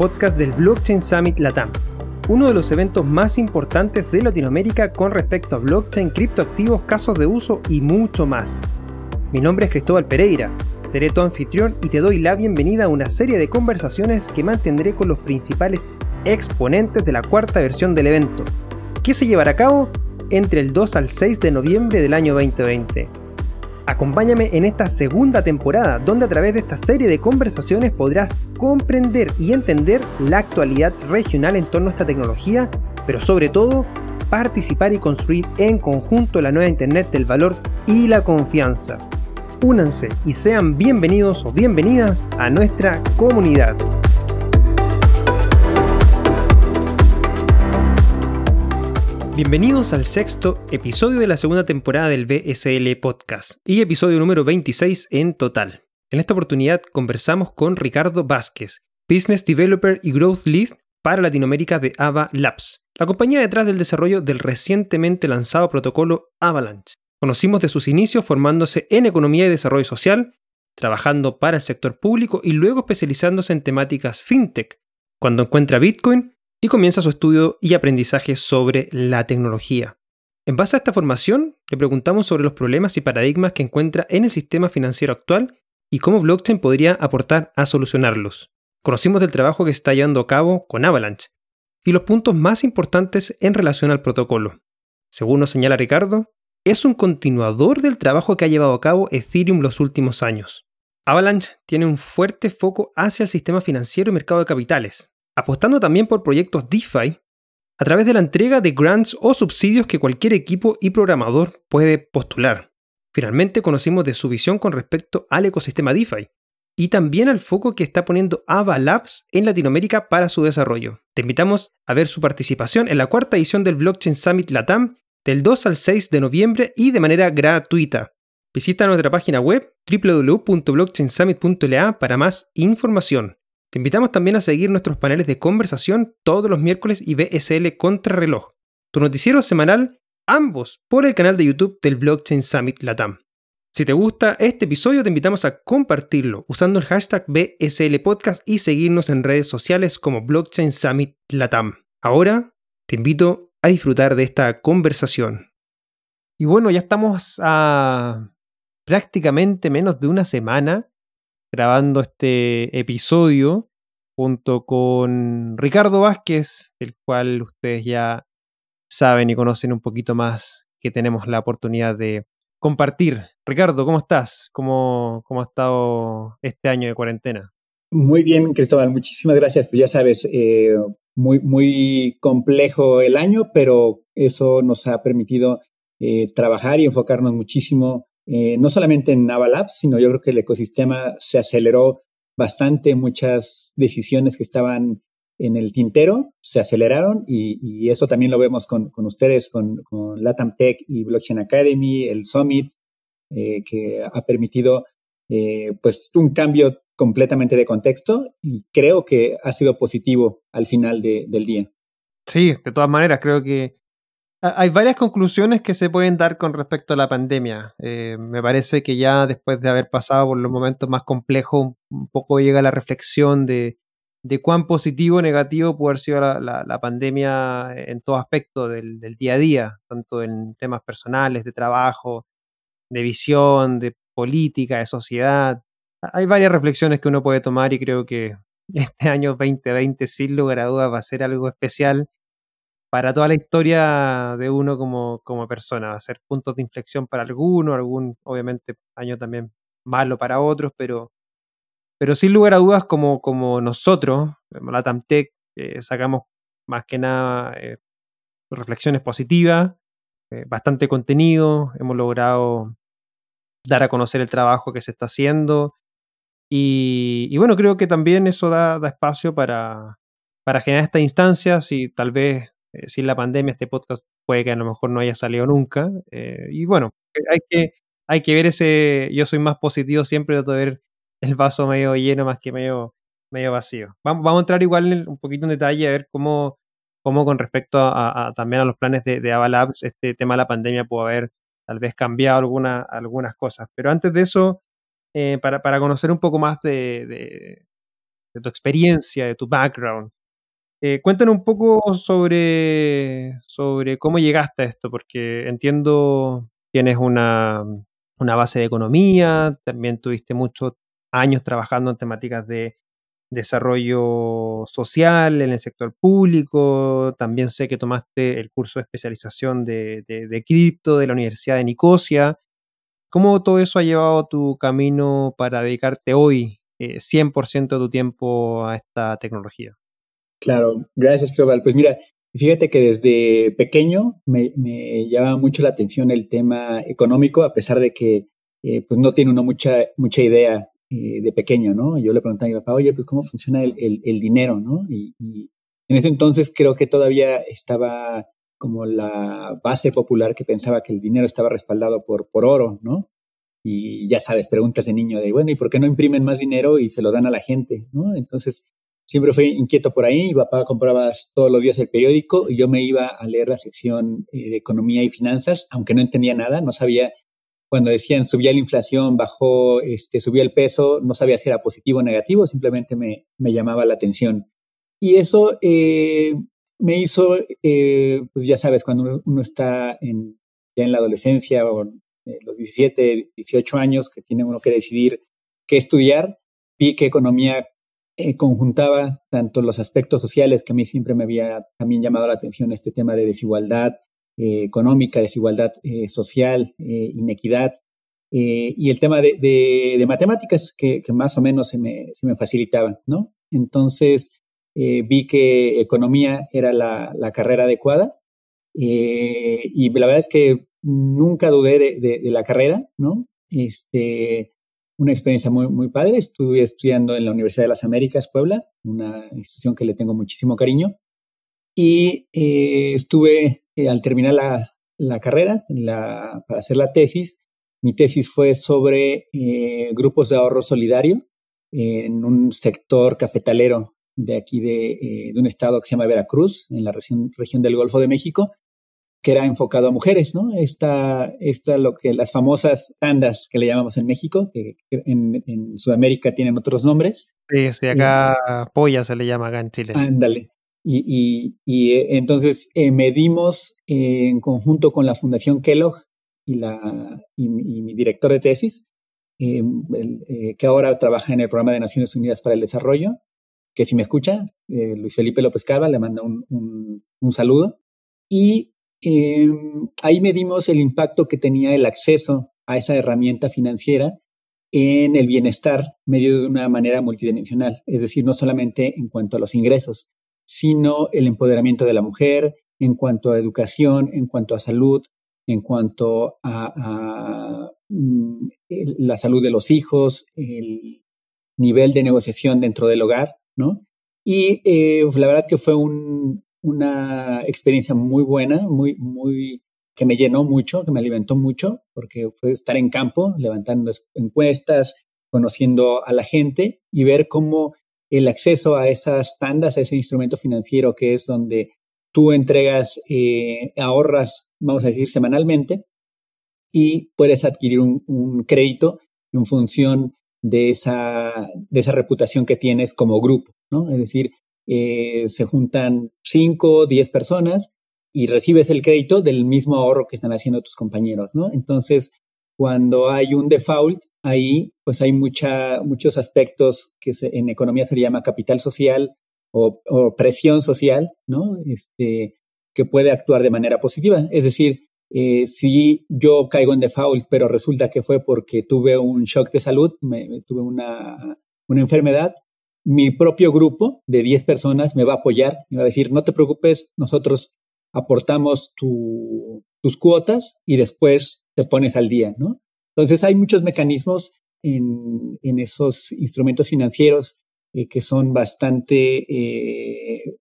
Podcast del Blockchain Summit Latam, uno de los eventos más importantes de Latinoamérica con respecto a blockchain, criptoactivos, casos de uso y mucho más. Mi nombre es Cristóbal Pereira, seré tu anfitrión y te doy la bienvenida a una serie de conversaciones que mantendré con los principales exponentes de la cuarta versión del evento, que se llevará a cabo entre el 2 al 6 de noviembre del año 2020. Acompáñame en esta segunda temporada, donde a través de esta serie de conversaciones podrás comprender y entender la actualidad regional en torno a esta tecnología, pero sobre todo participar y construir en conjunto la nueva Internet del valor y la confianza. Únanse y sean bienvenidos o bienvenidas a nuestra comunidad. Bienvenidos al sexto episodio de la segunda temporada del BSL Podcast y episodio número 26 en total. En esta oportunidad conversamos con Ricardo Vázquez, Business Developer y Growth Lead para Latinoamérica de Ava Labs, la compañía detrás del desarrollo del recientemente lanzado protocolo Avalanche. Conocimos de sus inicios formándose en economía y desarrollo social, trabajando para el sector público y luego especializándose en temáticas fintech. Cuando encuentra Bitcoin, y comienza su estudio y aprendizaje sobre la tecnología. En base a esta formación, le preguntamos sobre los problemas y paradigmas que encuentra en el sistema financiero actual y cómo blockchain podría aportar a solucionarlos. Conocimos del trabajo que se está llevando a cabo con Avalanche y los puntos más importantes en relación al protocolo. Según nos señala Ricardo, es un continuador del trabajo que ha llevado a cabo Ethereum los últimos años. Avalanche tiene un fuerte foco hacia el sistema financiero y mercado de capitales, apostando también por proyectos DeFi a través de la entrega de grants o subsidios que cualquier equipo y programador puede postular. Finalmente conocimos de su visión con respecto al ecosistema DeFi y también al foco que está poniendo Ava Labs en Latinoamérica para su desarrollo. Te invitamos a ver su participación en la cuarta edición del Blockchain Summit Latam del 2 al 6 de noviembre y de manera gratuita. Visita nuestra página web www.blockchainsummit.la para más información. Te invitamos también a seguir nuestros paneles de conversación todos los miércoles y BSL Contrarreloj, tu noticiero semanal, ambos por el canal de YouTube del Blockchain Summit Latam. Si te gusta este episodio, te invitamos a compartirlo usando el hashtag BSL Podcast y seguirnos en redes sociales como Blockchain Summit Latam. Ahora te invito a disfrutar de esta conversación. Y bueno, ya estamos a prácticamente menos de una semana grabando este episodio junto con Ricardo Vázquez, del cual ustedes ya saben y conocen un poquito más que tenemos la oportunidad de compartir. Ricardo, ¿cómo estás? ¿Cómo, cómo ha estado este año de cuarentena? Muy bien, Cristóbal, muchísimas gracias. Pues ya sabes, eh, muy, muy complejo el año, pero eso nos ha permitido eh, trabajar y enfocarnos muchísimo eh, no solamente en Navalabs, sino yo creo que el ecosistema se aceleró bastante, muchas decisiones que estaban en el tintero se aceleraron y, eso también lo vemos con, ustedes, con, Latam Tech y Blockchain Academy, el Summit, eh, que ha permitido eh, pues un cambio completamente de contexto y creo que ha sido positivo al final del día. Sí, de todas maneras, creo que hay varias conclusiones que se pueden dar con respecto a la pandemia. Eh, me parece que ya después de haber pasado por los momentos más complejos, un poco llega la reflexión de, cuán positivo o negativo puede haber sido la, pandemia en todo aspecto del, día a día, tanto en temas personales, de trabajo, de visión, de política, de sociedad. Hay varias reflexiones que uno puede tomar y creo que este año 2020 sin lugar a dudas va a ser algo especial para toda la historia de uno como, como persona. Va a ser puntos de inflexión para algunos, algún, obviamente, año también malo para otros, pero, pero sin lugar a dudas, como, como nosotros, la Tamtec, eh, sacamos más que nada eh, reflexiones positivas, eh, bastante contenido, hemos logrado dar a conocer el trabajo que se está haciendo. Y, bueno, creo que también eso da, da espacio para, para generar estas instancias y tal vez eh, sin la pandemia este podcast puede que a lo mejor no haya salido nunca. Eh, y bueno, eh, hay que, hay que ver ese, yo soy más positivo siempre, de ver el vaso medio lleno más que medio, medio vacío. Vamos, vamos a entrar igual un poquito en detalle a ver cómo, cómo con respecto a, también a los planes de, de Avalabs, este tema de la pandemia puede haber tal vez cambiado alguna, algunas cosas. Pero antes de eso, para, para, conocer un poco más de, tu experiencia, de tu background. Eh, cuéntanos un poco sobre, sobre cómo llegaste a esto, porque entiendo tienes una, una base de economía, también tuviste muchos años trabajando en temáticas de desarrollo social en el sector público, también sé que tomaste el curso de especialización de, de, cripto de la Universidad de Nicosia. ¿Cómo todo eso ha llevado tu camino para dedicarte hoy 100% eh, de tu tiempo a esta tecnología? Claro, gracias, Cristóbal. Pues mira, fíjate que desde pequeño me, me llama mucho la atención el tema económico, a pesar de que eh, pues no tiene uno mucha, mucha idea eh, de pequeño, ¿no? Yo le preguntaba a mi papá, oye, pues cómo funciona el, el, dinero, ¿no? Y, en ese entonces creo que todavía estaba como la base popular que pensaba que el dinero estaba respaldado por, por oro, ¿no? Y ya sabes, preguntas de niño de, bueno, ¿y por qué no imprimen más dinero y se lo dan a la gente, ¿no? Entonces, siempre fui inquieto por ahí. Mi papá compraba todos los días el periódico y yo me iba a leer la sección eh, de economía y finanzas, aunque no entendía nada, no sabía cuando decían subía la inflación, bajó, este, subió el peso, no sabía si era positivo o negativo, simplemente me, me llamaba la atención. Y eso eh, me hizo, eh, pues ya sabes, cuando uno, está en, ya en la adolescencia o eh, los 17, 18 años que tiene uno que decidir qué estudiar, vi que economía conjuntaba tanto los aspectos sociales, que a mí siempre me había también llamado la atención este tema de desigualdad, eh, económica, desigualdad eh, social, eh, inequidad, y el tema de, matemáticas que, más o menos se me, se me facilitaban, ¿no? Entonces vi que economía era la, carrera adecuada y la verdad es que nunca dudé de, la carrera, ¿no? Este, una experiencia muy, muy padre. Estuve estudiando en la Universidad de las Américas, Puebla, una institución que le tengo muchísimo cariño. Y estuve eh, al terminar la, carrera, para hacer la tesis, mi tesis fue sobre eh, grupos de ahorro solidario en un sector cafetalero de aquí eh, de, un estado que se llama Veracruz, en la región, región del Golfo de México, que era enfocado a mujeres, ¿no? Esta, esta lo que las famosas tandas que le llamamos en México, que, en, Sudamérica tienen otros nombres. Sí, sí, acá polla se le llama acá en Chile. Ándale. Y, eh, entonces eh, medimos eh, en conjunto con la Fundación Kellogg y, la, y, mi director de tesis, que ahora trabaja en el Programa de Naciones Unidas para el Desarrollo, que si me escucha, Luis Felipe López Cava, le manda un, un saludo. Y ahí medimos el impacto que tenía el acceso a esa herramienta financiera en el bienestar medio de una manera multidimensional, es decir, no solamente en cuanto a los ingresos, sino el empoderamiento de la mujer en cuanto a educación, en cuanto a salud, en cuanto a, mm, la salud de los hijos, el nivel de negociación dentro del hogar, ¿no? Y eh, la verdad es que fue una experiencia muy buena, muy, muy, que me llenó mucho, que me alimentó mucho, porque fue estar en campo, levantando encuestas, conociendo a la gente y ver cómo el acceso a esas tandas, a ese instrumento financiero que es donde tú entregas, eh, ahorras, vamos a decir, semanalmente y puedes adquirir un, crédito en función de esa, de esa reputación que tienes como grupo, ¿no? Es decir, eh, se juntan 5, 10 personas y recibes el crédito del mismo ahorro que están haciendo tus compañeros, ¿no? Entonces, cuando hay un default, ahí pues hay mucha, muchos aspectos que en economía se llama capital social o, presión social, ¿no? Este, que puede actuar de manera positiva. Es decir, eh, si yo caigo en default, pero resulta que fue porque tuve un shock de salud, me, tuve una, una enfermedad, mi propio grupo de 10 personas me va a apoyar, me va a decir, no te preocupes, nosotros aportamos tus cuotas y después te pones al día, ¿no? Entonces hay muchos mecanismos en, esos instrumentos financieros eh, que son bastante eh,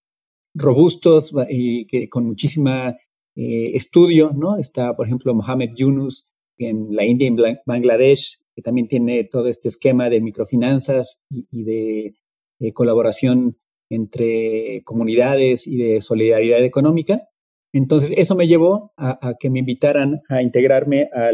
robustos y que con muchísima eh, estudio, ¿no? Está, por ejemplo, Mohamed Yunus en la India y Bangladesh, que también tiene todo este esquema de microfinanzas y de colaboración entre comunidades y de solidaridad económica. Entonces, eso me llevó a, que me invitaran a integrarme a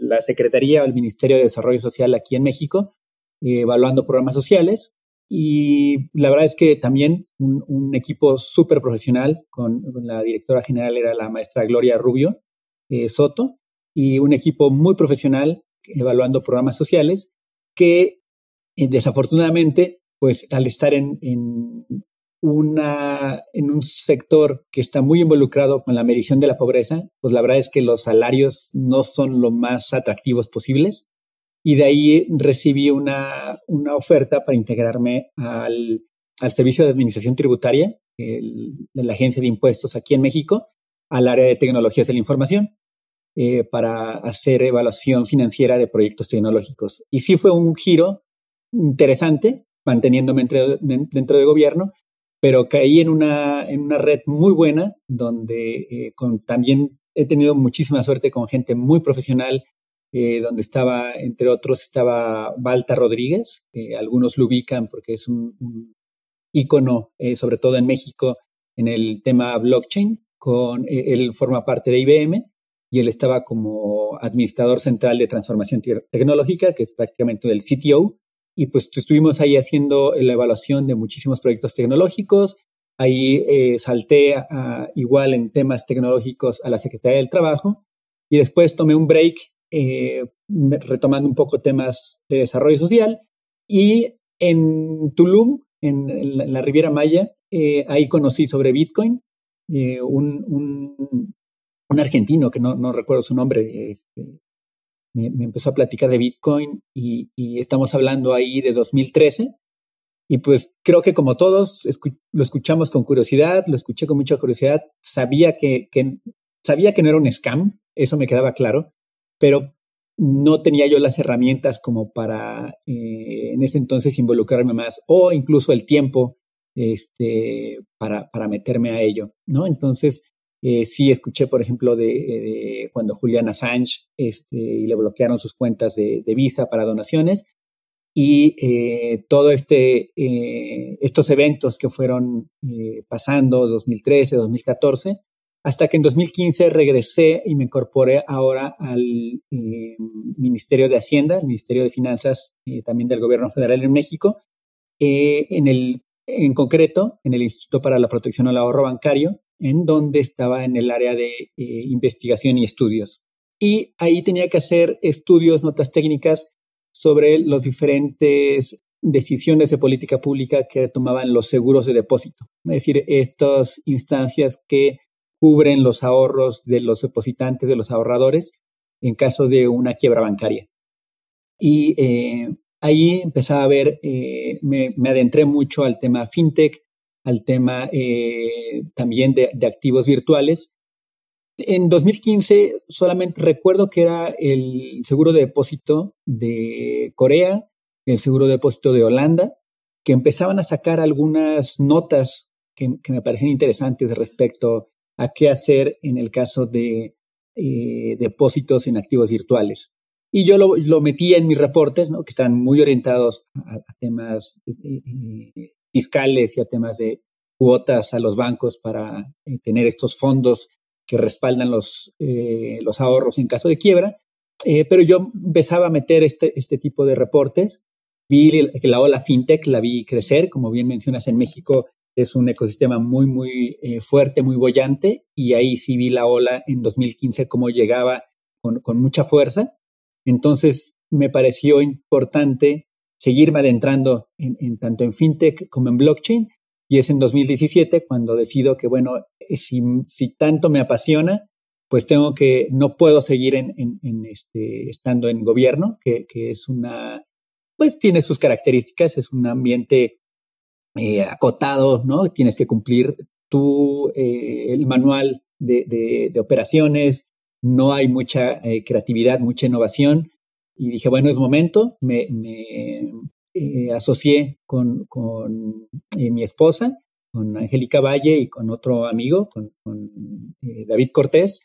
la Secretaría o al Ministerio de Desarrollo Social aquí en México, eh, evaluando programas sociales. y la verdad es que también un, equipo súper profesional, con, la directora general era la maestra Gloria Rubio eh, Soto, y un equipo muy profesional evaluando programas sociales que eh, desafortunadamente, pues al estar en, un sector que está muy involucrado con la medición de la pobreza, pues la verdad es que los salarios no son lo más atractivos posibles. Y de ahí recibí una, oferta para integrarme al, al Servicio de Administración Tributaria de la Agencia de Impuestos aquí en México, al área de tecnologías de la información, eh, para hacer evaluación financiera de proyectos tecnológicos. Y sí fue un giro interesante, manteniéndome dentro, de gobierno, pero caí en una, en una red muy buena donde eh, también he tenido muchísima suerte con gente muy profesional, eh, donde estaba, entre otros, estaba Balta Rodríguez, algunos lo ubican porque es un, un ícono, eh, sobre todo en México, en el tema blockchain, con, él forma parte de IBM y él estaba como administrador central de transformación tecnológica, que es prácticamente el CTO, y pues estuvimos ahí haciendo la evaluación de muchísimos proyectos tecnológicos. Ahí eh, salté igual en temas tecnológicos a la Secretaría del Trabajo y después tomé un break eh, retomando un poco temas de desarrollo social y en Tulum, en, la, Riviera Maya, eh, ahí conocí sobre Bitcoin, un, un, un, argentino que no, no recuerdo su nombre, este, me, empezó a platicar de Bitcoin y, estamos hablando ahí de 2013. Y pues creo que como todos lo escuchamos con curiosidad, lo escuché con mucha curiosidad, sabía que, sabía que no era un scam, eso me quedaba claro, pero no tenía yo las herramientas como para eh, en ese entonces involucrarme más o incluso el tiempo este, para, para meterme a ello, ¿no? Entonces, eh, sí escuché, por ejemplo, de, cuando Julian Assange este, y le bloquearon sus cuentas de, Visa para donaciones. Y eh, todo este eh, estos eventos que fueron pasando 2013, 2014, hasta que en 2015 regresé y me incorporé ahora al Ministerio de Hacienda, el Ministerio de Finanzas también del Gobierno Federal en México, en el en concreto en el Instituto para la Protección al Ahorro Bancario, en donde estaba en el área de eh, investigación y estudios. Y ahí tenía que hacer estudios, notas técnicas sobre las diferentes decisiones de política pública que tomaban los seguros de depósito, es decir, estas instancias que cubren los ahorros de los depositantes, de los ahorradores, en caso de una quiebra bancaria. Y eh, ahí empezaba a ver, eh, me, me, adentré mucho al tema fintech, al tema eh, también de, activos virtuales. En 2015 solamente recuerdo que era el seguro de depósito de Corea, el seguro de depósito de Holanda, que empezaban a sacar algunas notas que, me parecían interesantes respecto a qué hacer en el caso de eh, depósitos en activos virtuales. Y yo lo, metía en mis reportes, ¿no? que están muy orientados a, temas eh, fiscales y a temas de cuotas a los bancos para eh, tener estos fondos que respaldan los, eh, los ahorros en caso de quiebra. Eh, pero yo empezaba a meter este, este tipo de reportes. Vi la ola fintech la vi crecer, como bien mencionas en México, es un ecosistema muy, muy fuerte, muy bollante, y ahí sí vi la ola en 2015 como llegaba con, con mucha fuerza. Entonces me pareció importante seguirme adentrando en, tanto en fintech como en blockchain. Y es en 2017 cuando decido que, bueno, eh, si, si tanto me apasiona, pues tengo que, no puedo seguir en, este, estando en gobierno, que, que, es una, pues tiene sus características, es un ambiente eh, acotado, ¿no? Tienes que cumplir tú eh, el manual de, de, operaciones, no hay mucha creatividad, mucha innovación. Y dije, bueno, es momento, me, eh, asocié con, eh, mi esposa, con Angélica Valle y con otro amigo, con, eh, David Cortés,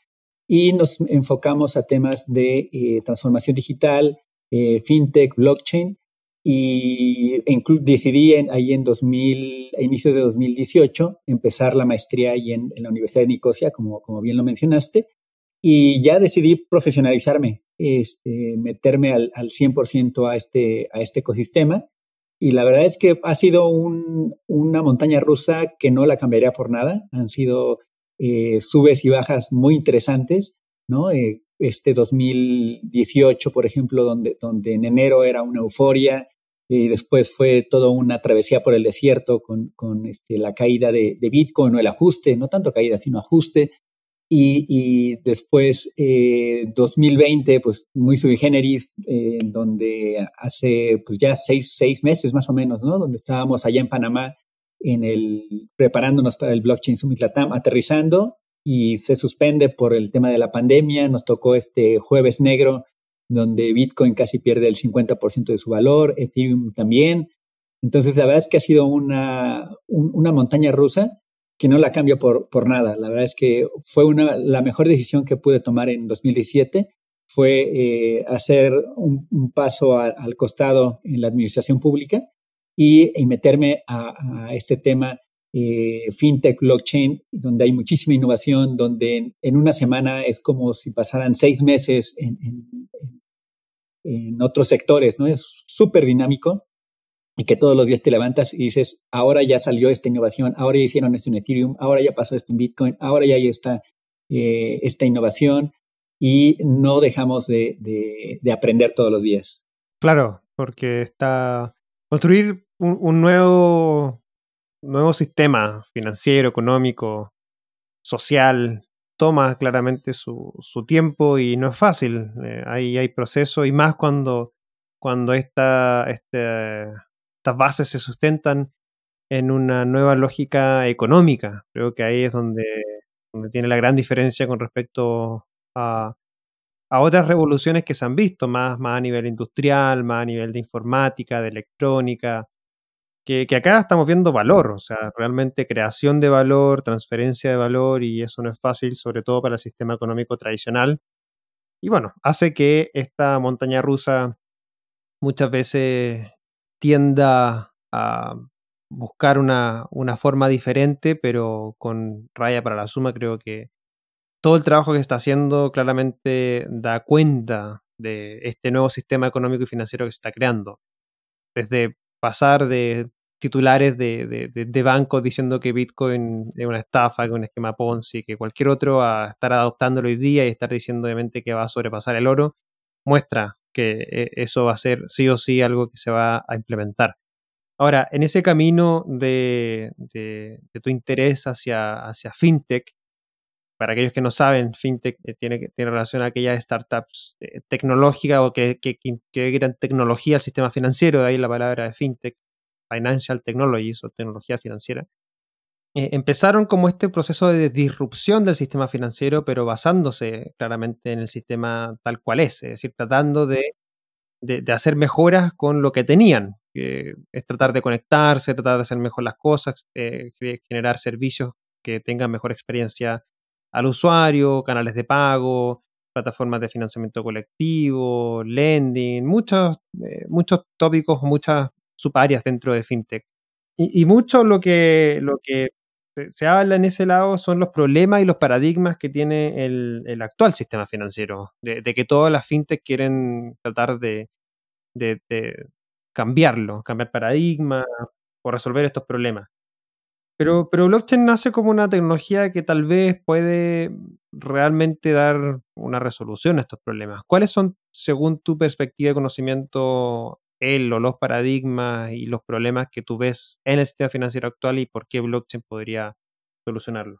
y nos enfocamos a temas de transformación digital, fintech, blockchain, y decidí ahí en 2000, a inicios de 2018 empezar la maestría ahí en, la Universidad de Nicosia, como, como bien lo mencionaste, y ya decidí profesionalizarme, este, meterme al, al 100% a este, a este ecosistema. y la verdad es que ha sido una montaña rusa que no la cambiaría por nada. Han sido eh, subes y bajas muy interesantes, ¿no? Eh, este 2018, por ejemplo, donde, donde en enero era una euforia y después fue toda una travesía por el desierto con, con este, la caída de, de, Bitcoin o el ajuste, no tanto caída, sino ajuste. Y, después, eh, 2020, pues muy sui generis, eh, donde hace pues ya seis, seis meses más o menos, ¿no? Donde estábamos allá en Panamá en el, preparándonos para el Blockchain Summit Latam, aterrizando y se suspende por el tema de la pandemia. Nos tocó este jueves negro, donde Bitcoin casi pierde el 50% de su valor, Ethereum también. Entonces, la verdad es que ha sido una, una montaña rusa que no la cambio por, por nada. La verdad es que fue una, la mejor decisión que pude tomar en 2017 fue eh, hacer un, paso al costado en la administración pública y, meterme a, este tema eh, fintech, blockchain, donde hay muchísima innovación, donde en, una semana es como si pasaran seis meses en, en, en otros sectores, ¿no? Es súper dinámico y que todos los días te levantas y dices, ahora ya salió esta innovación, ahora ya hicieron esto en Ethereum, ahora ya pasó esto en Bitcoin, ahora ya hay esta, eh, esta innovación y no dejamos de, de, aprender todos los días. Claro, porque está construir un, nuevo, nuevo sistema financiero, económico, social, toma claramente su, su tiempo y no es fácil. Eh, hay, hay procesos y más cuando, cuando esta, este, estas bases se sustentan en una nueva lógica económica. Creo que ahí es donde, tiene la gran diferencia con respecto a, a, otras revoluciones que se han visto, más, más a nivel industrial, más a nivel de informática, de electrónica, que, que, acá estamos viendo valor, o sea, realmente creación de valor, transferencia de valor, y eso no es fácil, sobre todo para el sistema económico tradicional. Y bueno, hace que esta montaña rusa muchas veces tienda a buscar una, una, forma diferente, pero con raya para la suma, creo que todo el trabajo que está haciendo claramente da cuenta de este nuevo sistema económico y financiero que se está creando. Desde pasar de titulares de, de, bancos diciendo que Bitcoin es una estafa, que es un esquema Ponzi, que cualquier otro a estar adoptándolo hoy día y estar diciendo obviamente que va a sobrepasar el oro, muestra que eh, eso va a ser sí o sí algo que se va a implementar. Ahora, en ese camino de, tu interés hacia, hacia FinTech, para aquellos que no saben, FinTech eh, tiene, tiene relación a aquellas startups eh, tecnológicas o que, que, que, tecnología al sistema financiero, de ahí la palabra de FinTech, Financial Technologies o tecnología financiera. Eh, empezaron como este proceso de disrupción del sistema financiero, pero basándose claramente en el sistema tal cual es, es decir, tratando de, de, hacer mejoras con lo que tenían, es tratar de conectarse, tratar de hacer mejor las cosas, eh, generar servicios que tengan mejor experiencia al usuario, canales de pago, plataformas de financiamiento colectivo, lending, muchos, eh, muchos tópicos, muchas subáreas dentro de FinTech. Y, y, mucho lo que, lo que se, habla en ese lado son los problemas y los paradigmas que tiene el, actual sistema financiero, de, que todas las fintech quieren tratar de, cambiarlo, cambiar paradigma o resolver estos problemas. Pero, pero blockchain nace como una tecnología que tal vez puede realmente dar una resolución a estos problemas. ¿Cuáles son, según tu perspectiva de conocimiento, el o los paradigmas y los problemas que tú ves en el sistema financiero actual y por qué blockchain podría solucionarlo.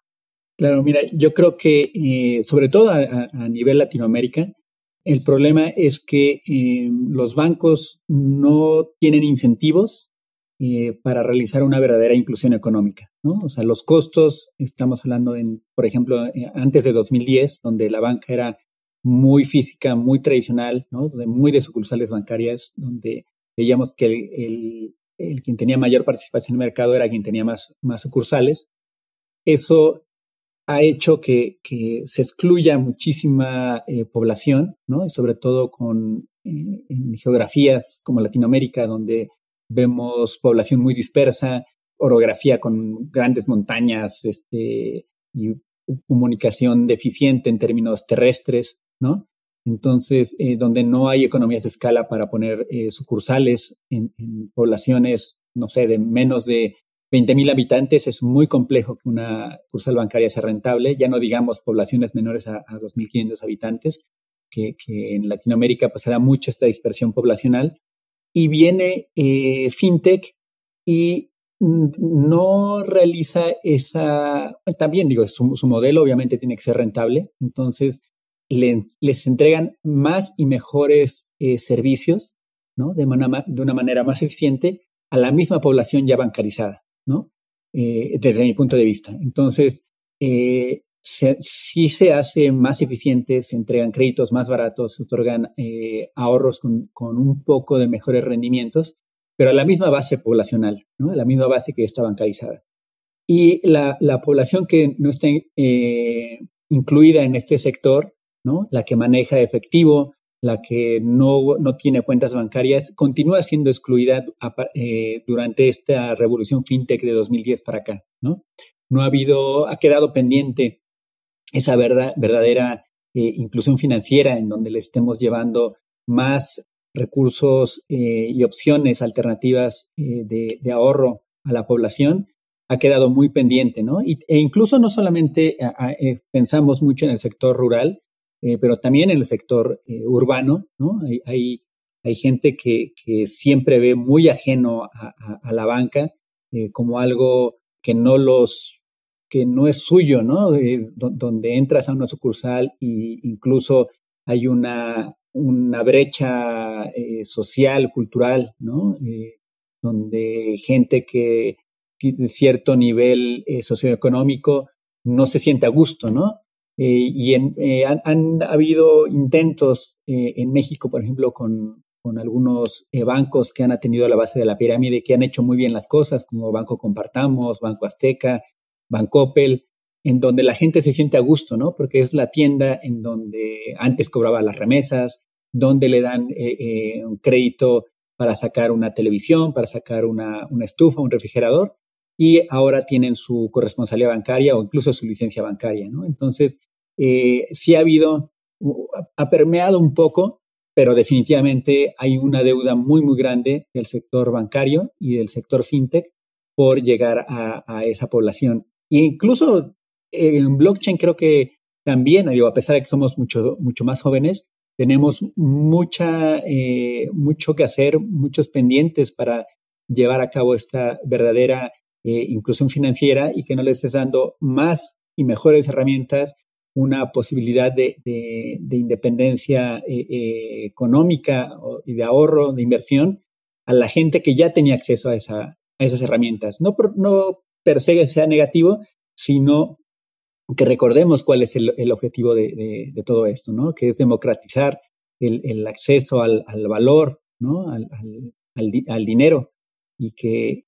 Claro, mira, yo creo que eh, sobre todo a, nivel Latinoamérica, el problema es que eh, los bancos no tienen incentivos eh, para realizar una verdadera inclusión económica, ¿no? O sea, los costos, estamos hablando en, por ejemplo, antes de 2010, donde la banca era muy física, muy tradicional, ¿no? de muy de sucursales bancarias, donde veíamos que el, el, quien tenía mayor participación en el mercado era quien tenía más, más sucursales. Eso ha hecho que, que se excluya muchísima eh, población, ¿no? y sobre todo con, eh, en geografías como Latinoamérica, donde vemos población muy dispersa, orografía con grandes montañas este, y comunicación deficiente en términos terrestres, ¿no? Entonces, eh, donde no hay economías de escala para poner eh, sucursales en, poblaciones, no sé, de menos de 20.000 habitantes, es muy complejo que una sucursal bancaria sea rentable, ya no digamos poblaciones menores a, 2.500 habitantes, que, en Latinoamérica pues se da mucha esta dispersión poblacional. Y viene eh, FinTech y no realiza esa, también digo, su, modelo obviamente tiene que ser rentable, entonces les entregan más y mejores eh, servicios, ¿no? De, de, una manera más eficiente a la misma población ya bancarizada, ¿no? Eh, desde mi punto de vista. Entonces, eh, sí se hace más eficiente, se entregan créditos más baratos, se otorgan ahorros con, con, un poco de mejores rendimientos, pero a la misma base poblacional, ¿no? A la misma base que está bancarizada. Y la, la población que no esté incluida en este sector la que maneja efectivo, la que no, no tiene cuentas bancarias, continúa siendo excluida eh, durante esta revolución fintech de 2010 para acá, ¿no? No ha habido, ha quedado pendiente esa verdad, verdadera eh, inclusión financiera en donde le estemos llevando más recursos eh, y opciones alternativas de, ahorro a la población, ha quedado muy pendiente, ¿no? e incluso no solamente pensamos mucho en el sector rural, eh, pero también en el sector eh, urbano, ¿no? Hay, hay, hay gente que, que, siempre ve muy ajeno a, la banca eh, como algo que no los que no es suyo, ¿no? donde entras a una sucursal e incluso hay una, una brecha social, cultural, ¿no? donde gente que de cierto nivel socioeconómico no se siente a gusto, ¿no? Eh, y eh, han, habido intentos eh, en México, por ejemplo, con, algunos bancos que han atendido la base de la pirámide, que han hecho muy bien las cosas, como Banco Compartamos, Banco Azteca, Banco Opel, en donde la gente se siente a gusto, ¿no? Porque es la tienda en donde antes cobraba las remesas, donde le dan un crédito para sacar una televisión, para sacar una, una estufa, un refrigerador, y ahora tienen su corresponsabilidad bancaria o incluso su licencia bancaria, ¿no? Entonces, eh, sí ha habido, ha permeado un poco, pero definitivamente hay una deuda muy, muy grande del sector bancario y del sector fintech por llegar a, esa población. E incluso en blockchain creo que también, digo, a pesar de que somos mucho, mucho más jóvenes, tenemos mucha, eh, mucho que hacer, muchos pendientes para llevar a cabo esta verdadera eh, inclusión financiera y que no le estés dando más y mejores herramientas una posibilidad de, independencia eh, eh, económica y de ahorro, de inversión, a la gente que ya tenía acceso a, esa, a esas herramientas. No, no per se sea negativo, sino que recordemos cuál es el, objetivo de, todo esto, ¿no? que es democratizar el, acceso al, valor, ¿no? al, dinero, y que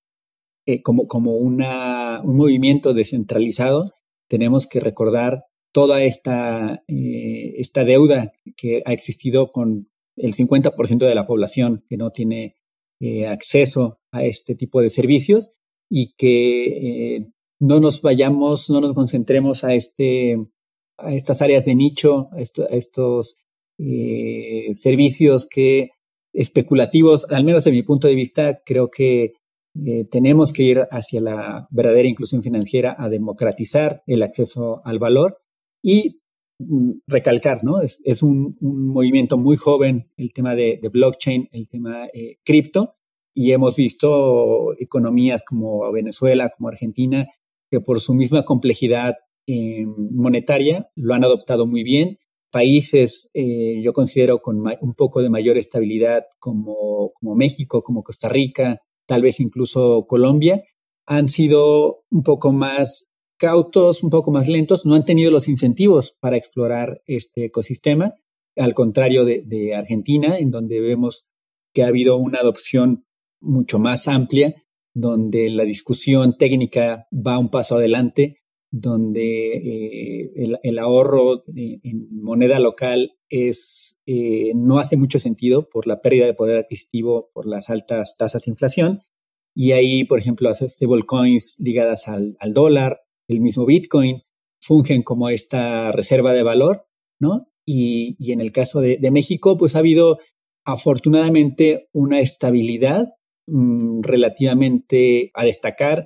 eh, como, como una, un movimiento descentralizado tenemos que recordar toda esta, eh, esta deuda que ha existido con el 50% de la población que no tiene eh, acceso a este tipo de servicios y que no nos vayamos, no nos concentremos a, este, a estas áreas de nicho, a, estos servicios que especulativos, al menos de mi punto de vista, creo que tenemos que ir hacia la verdadera inclusión financiera, a democratizar el acceso al valor y mm, recalcar, ¿no? Es, es un, movimiento muy joven el tema de, blockchain, el tema eh, cripto, y hemos visto economías como Venezuela, como Argentina, que por su misma complejidad eh, monetaria lo han adoptado muy bien. Países, eh, yo considero, con un poco de mayor estabilidad como, como México, como Costa Rica, tal vez incluso Colombia, han sido un poco más cautos, un poco más lentos, no han tenido los incentivos para explorar este ecosistema, al contrario de, Argentina, en donde vemos que ha habido una adopción mucho más amplia, donde la discusión técnica va un paso adelante, donde eh, el, ahorro en moneda local es, eh, no hace mucho sentido por la pérdida de poder adquisitivo, por las altas tasas de inflación. Y ahí, por ejemplo, las stablecoins ligadas al, al dólar, el mismo Bitcoin, fungen como esta reserva de valor, ¿no? y, en el caso de, México, pues ha habido afortunadamente una estabilidad mm, relativamente a destacar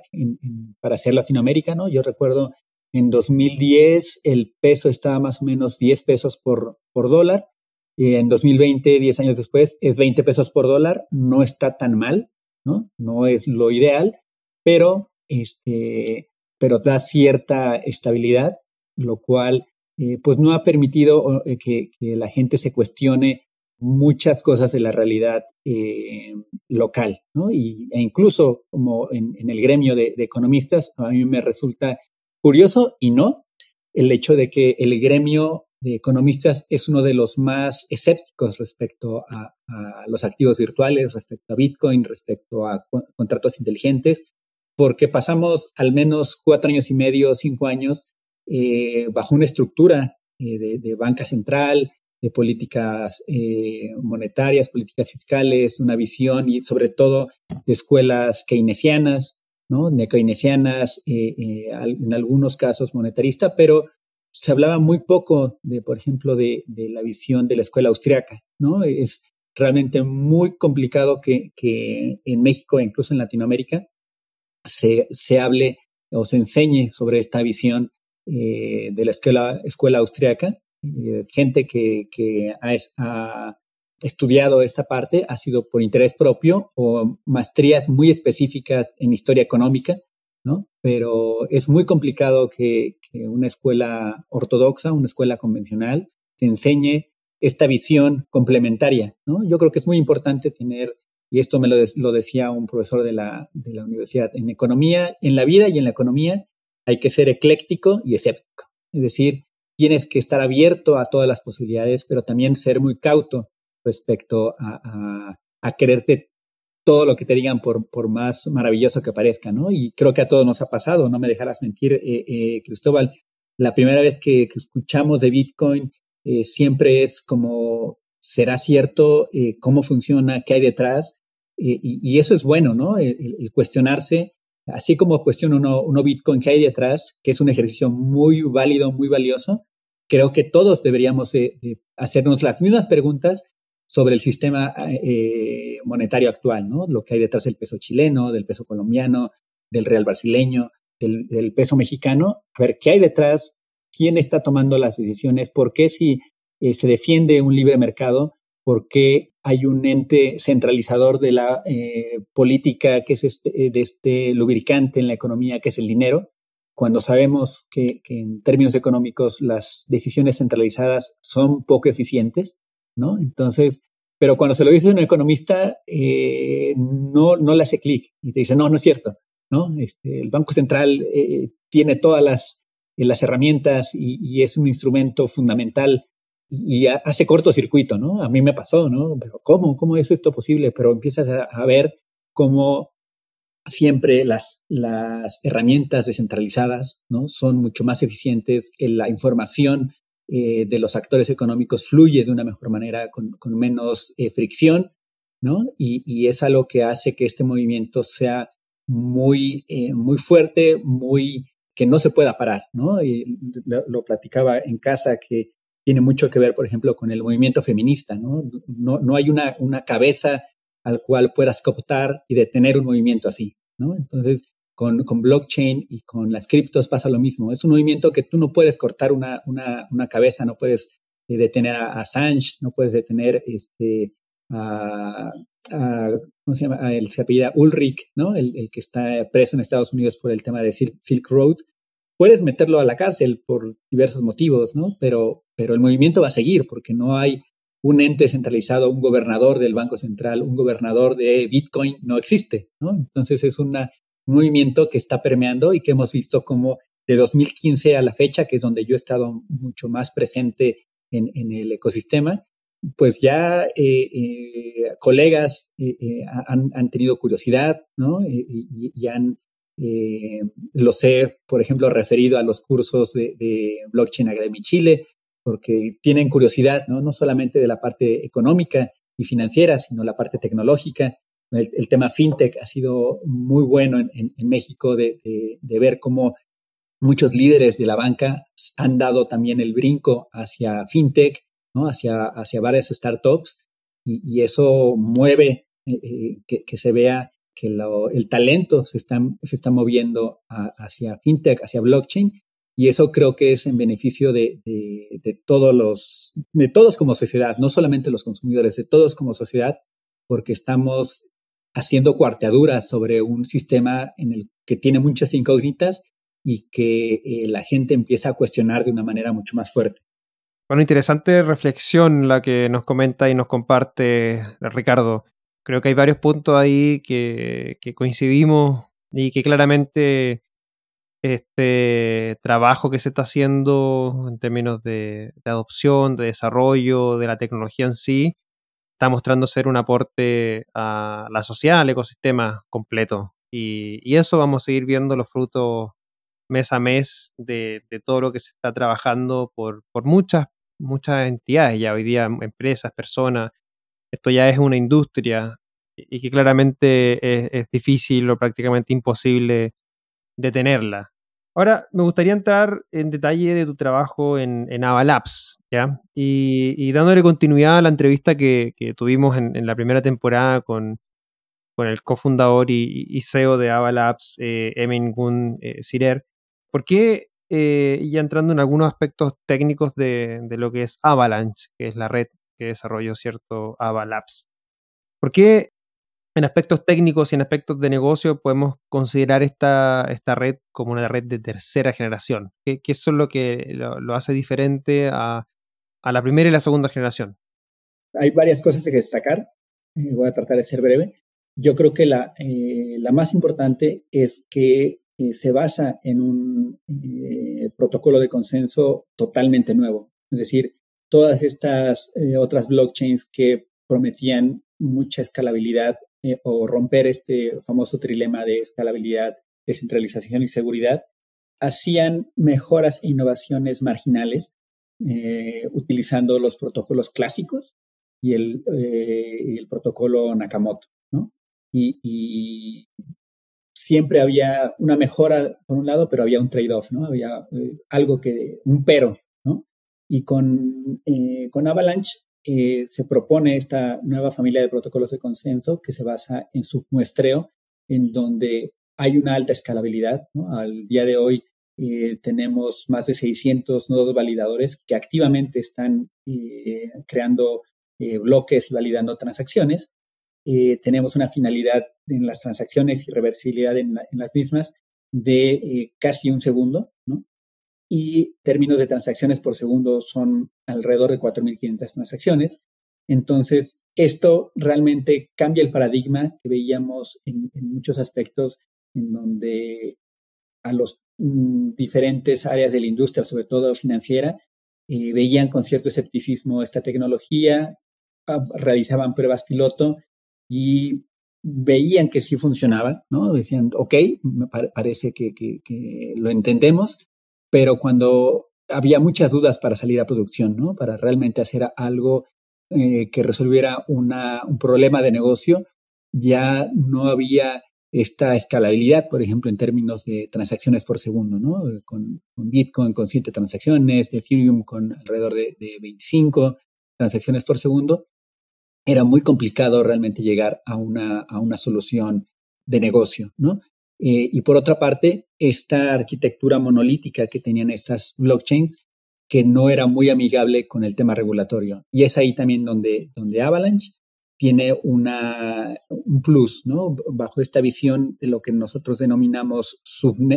para ser Latinoamérica, ¿no? Yo recuerdo en 2010 el peso estaba más o menos 10 pesos por, por dólar. Y en 2020, 10 años después, es 20 pesos por dólar. No está tan mal, ¿no? No es lo ideal, pero, este, pero da cierta estabilidad, lo cual eh, pues no ha permitido eh, que, la gente se cuestione muchas cosas de la realidad eh, local, ¿no? Y, e incluso como en, el gremio de, economistas, a mí me resulta curioso y no el hecho de que el gremio de economistas es uno de los más escépticos respecto a, los activos virtuales, respecto a Bitcoin, respecto a contratos inteligentes, porque pasamos al menos cuatro años y medio, cinco años, eh, bajo una estructura eh, de, banca central, de políticas eh, monetarias, políticas fiscales, una visión y sobre todo de escuelas keynesianas, ¿no? eh, eh, en algunos casos monetarista, pero se hablaba muy poco de, por ejemplo, de, la visión de la escuela austriaca, ¿no? Es realmente muy complicado que, en México incluso en Latinoamérica se, se, hable o se enseñe sobre esta visión eh, de la escuela, escuela austriaca. gente que, que ha, estudiado esta parte ha sido por interés propio o maestrías muy específicas en historia económica, ¿no? Pero es muy complicado que, una escuela ortodoxa, una escuela convencional, te enseñe esta visión complementaria, ¿no? Yo creo que es muy importante tener, y esto me lo, lo decía un profesor de la, de la universidad, en economía, en la vida y en la economía hay que ser ecléctico y escéptico. Es decir, tienes que estar abierto a todas las posibilidades, pero también ser muy cauto respecto a, a, quererte todo lo que te digan por, por, más maravilloso que parezca, ¿no? Y creo que a todos nos ha pasado, no me dejarás mentir, eh, eh, Cristóbal. La primera vez que, escuchamos de Bitcoin eh, siempre es como, ¿será cierto? ¿Cómo funciona? ¿Qué hay detrás? Y, eso es bueno, ¿no? El, cuestionarse, así como cuestiona uno, uno, Bitcoin, ¿qué hay detrás? Que es un ejercicio muy válido, muy valioso. Creo que todos deberíamos hacernos las mismas preguntas sobre el sistema eh, monetario actual, ¿no? Lo que hay detrás del peso chileno, del peso colombiano, del real brasileño, del, peso mexicano. A ver, ¿qué hay detrás? ¿Quién está tomando las decisiones? ¿Por qué si eh, se defiende un libre mercado? ¿Por qué hay un ente centralizador de la eh, política que es este, de este lubricante en la economía, que es el dinero? Cuando sabemos que en términos económicos las decisiones centralizadas son poco eficientes, ¿no? Entonces, pero cuando se lo dice a un economista, eh, no, no le hace clic y te dice, no, no es cierto, ¿no? Este, el Banco Central eh, tiene todas las, las herramientas y, es un instrumento fundamental y, hace cortocircuito, ¿no? A mí me pasó, ¿no? Pero ¿cómo? ¿Cómo es esto posible? Pero empiezas a, a ver cómo siempre las, las herramientas descentralizadas, ¿no? Son mucho más eficientes, en la información eh, de los actores económicos fluye de una mejor manera, con, menos eh, fricción, ¿no? Y, es algo que hace que este movimiento sea muy, eh, muy fuerte, muy que no se pueda parar, ¿no? Y lo, platicaba en casa que tiene mucho que ver, por ejemplo, con el movimiento feminista, ¿no? No, no hay una, una cabeza al cual puedas cooptar y detener un movimiento así, ¿no? Entonces, con, blockchain y con las criptos pasa lo mismo. Es un movimiento que tú no puedes cortar una, una, cabeza, no puedes eh, detener a, Assange, no puedes detener este, a, ¿cómo se llama? el se apellida Ulrich, ¿no? El, que está preso en Estados Unidos por el tema de Silk Road. Puedes meterlo a la cárcel por diversos motivos, ¿no? Pero, pero el movimiento va a seguir porque no hay un ente centralizado, un gobernador del Banco Central, un gobernador de Bitcoin, no existe, ¿no? Entonces es una un movimiento que está permeando y que hemos visto como de 2015 a la fecha, que es donde yo he estado mucho más presente en, el ecosistema, pues ya eh, eh, colegas eh, han, tenido curiosidad, ¿no? Y, han, los he, por ejemplo, referido a los cursos de, de, Blockchain Academy Chile, porque tienen curiosidad, ¿no? No solamente de la parte económica y financiera, sino la parte tecnológica el, tema fintech ha sido muy bueno en, México de, ver cómo muchos líderes de la banca han dado también el brinco hacia fintech ¿no? hacia, hacia varias startups y, eso mueve que, se vea que el talento se está, se está moviendo hacia fintech, hacia blockchain, y eso creo que es en beneficio de, de, todos los, de todos como sociedad, no solamente los consumidores, de todos como sociedad, porque estamos haciendo cuarteaduras sobre un sistema en el que tiene muchas incógnitas y que eh, la gente empieza a cuestionar de una manera mucho más fuerte. Bueno, interesante reflexión la que nos comenta y nos comparte Ricardo creo que hay varios puntos ahí que, coincidimos y que claramente este trabajo que se está haciendo en términos de, adopción, de desarrollo de la tecnología en sí, está mostrando ser un aporte a la sociedad, al ecosistema completo. Y, eso vamos a seguir viendo los frutos mes a mes de, todo lo que se está trabajando por, por muchas, muchas entidades ya hoy día, empresas, personas, esto ya es una industria y que claramente es, difícil o prácticamente imposible detenerla. Ahora, me gustaría entrar en detalle de tu trabajo en, en Avalabs, ¿ya? Y, dándole continuidad a la entrevista que, tuvimos en, la primera temporada con, con el cofundador y, CEO de Avalabs, eh, Emin Gun eh, Sirer. ¿Por qué, eh, ya entrando en algunos aspectos técnicos de, de, lo que es Avalanche, que es la red que desarrolló cierto Avalabs? ¿Por qué en aspectos técnicos y en aspectos de negocio podemos considerar esta, esta red como una red de tercera generación. ¿Qué, qué es lo que lo, hace diferente a, la primera y la segunda generación? Hay varias cosas que destacar. Eh, voy a tratar de ser breve. Yo creo que la, eh, la más importante es que eh, se basa en un protocolo de consenso totalmente nuevo. Es decir, todas estas otras blockchains que prometían mucha escalabilidad eh, o romper este famoso trilema de escalabilidad, descentralización y seguridad, hacían mejoras e innovaciones marginales eh, utilizando los protocolos clásicos y el, eh, protocolo Nakamoto. ¿no? Y, siempre había una mejora por un lado, pero había un trade-off, ¿no? había algo que, un pero. ¿no? Y con, con Avalanche eh, se propone esta nueva familia de protocolos de consenso que se basa en su muestreo, en donde hay una alta escalabilidad. Al día de hoy eh, tenemos más de 600 nodos validadores que activamente están eh, creando bloques y validando transacciones. tenemos una finalidad en las transacciones y reversibilidad en, las mismas de casi un segundo. Y términos de transacciones por segundo son alrededor de 4.500 transacciones. Entonces, esto realmente cambia el paradigma que veíamos en, muchos aspectos en donde a los mm, diferentes áreas de la industria, sobre todo financiera, eh, veían con cierto escepticismo esta tecnología, ah, realizaban pruebas piloto y veían que sí funcionaba, ¿no? Decían, ok, me parece que, que lo entendemos, pero cuando había muchas dudas para salir a producción, ¿no? Para realmente hacer algo eh, que resolviera un problema de negocio, ya no había esta escalabilidad, por ejemplo, en términos de transacciones por segundo, ¿no? Con, Bitcoin con 7 transacciones, Ethereum con alrededor de, de 25 transacciones por segundo, era muy complicado realmente llegar a una, a una solución de negocio, ¿no? Eh, y por otra parte, esta arquitectura monolítica que tenían estas blockchains, que no era muy amigable con el tema regulatorio. Y es ahí también donde, donde Avalanche tiene una, un plus, ¿no? Bajo esta visión de lo que nosotros denominamos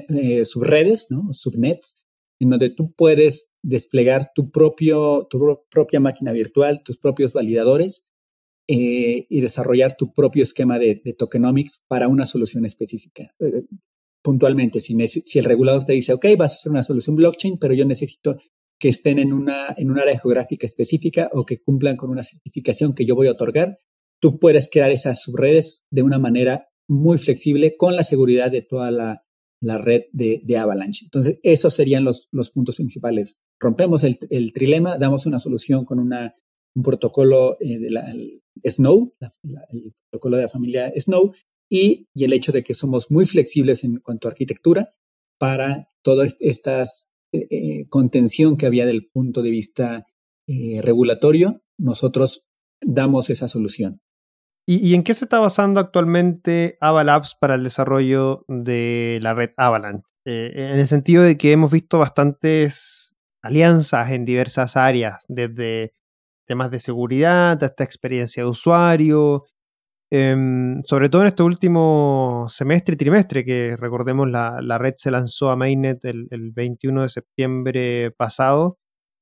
eh, subredes, ¿no? Subnets, en donde tú puedes desplegar tu, propio, tu propia máquina virtual, tus propios validadores eh, y desarrollar tu propio esquema de, tokenomics para una solución específica. Eh, puntualmente, si, el regulador te dice, ok, vas a hacer una solución blockchain, pero yo necesito que estén en, una, en un área geográfica específica o que cumplan con una certificación que yo voy a otorgar, tú puedes crear esas subredes de una manera muy flexible con la seguridad de toda la, red de, de, Avalanche. Entonces, esos serían los, los puntos principales. Rompemos el, el, trilema, damos una solución con una, un protocolo eh, de la, Snow, el protocolo de la familia Snow, y, el hecho de que somos muy flexibles en cuanto a arquitectura para toda esta eh, eh, contención que había del punto de vista regulatorio, nosotros damos esa solución. ¿Y, en qué se está basando actualmente Avalabs para el desarrollo de la red Avalanche? En el sentido de que hemos visto bastantes alianzas en diversas áreas, desde temas de seguridad hasta experiencia de usuario, em, sobre todo en este último semestre y trimestre, que recordemos la, red se lanzó a Mainnet el, 21 de septiembre pasado,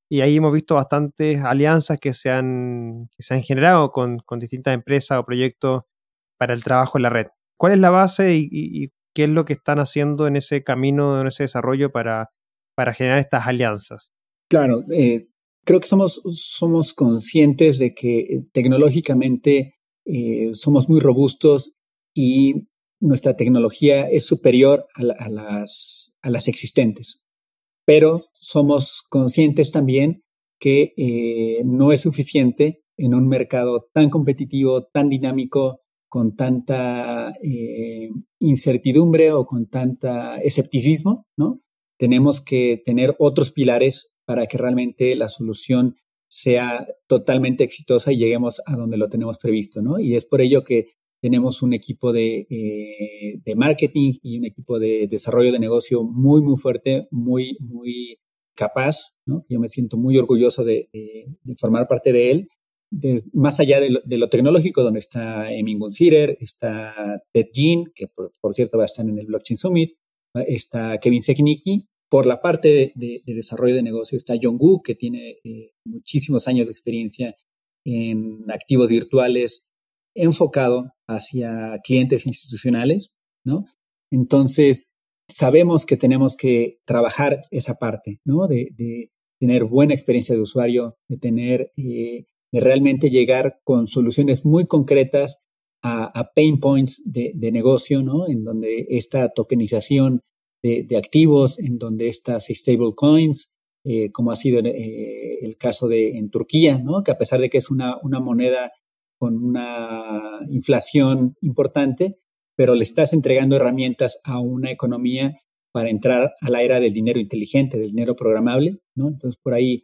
y ahí hemos visto bastantes alianzas que se han, se han generado con, distintas empresas o proyectos para el trabajo en la red. ¿Cuál es la base y, qué es lo que están haciendo en ese camino, en ese desarrollo para, para generar estas alianzas? Claro, eh, creo que somos, somos conscientes de que eh, tecnológicamente eh, somos muy robustos y nuestra tecnología es superior a, las, a las existentes pero somos conscientes también que eh, no es suficiente en un mercado tan competitivo, tan dinámico, con tanta eh, incertidumbre o con tanta escepticismo, ¿no? Tenemos que tener otros pilares para que realmente la solución sea totalmente exitosa y lleguemos a donde lo tenemos previsto, ¿no? Y es por ello que tenemos un equipo de, eh, de, marketing y un equipo de desarrollo de negocio muy, muy fuerte, muy, muy capaz, ¿no? Yo me siento muy orgulloso de, formar parte de él. más allá de lo, tecnológico, donde está Emin Gunsider, está Ted Jean, que por, cierto va a estar en el Blockchain Summit, está Kevin Seknicki. Por la parte de, desarrollo de negocio está John Gu, que tiene eh, muchísimos años de experiencia en activos virtuales enfocado hacia clientes institucionales, ¿no? Entonces, sabemos que tenemos que trabajar esa parte, ¿no? De, tener buena experiencia de usuario, de tener, eh, de realmente llegar con soluciones muy concretas a, pain points de, negocio, ¿no? En donde esta tokenización de, activos, en donde estas stable coins, eh, como ha sido eh, el caso de en Turquía, ¿no? Que a pesar de que es una, una moneda con una inflación importante, pero le estás entregando herramientas a una economía para entrar a la era del dinero inteligente, del dinero programable, ¿no? Entonces, por ahí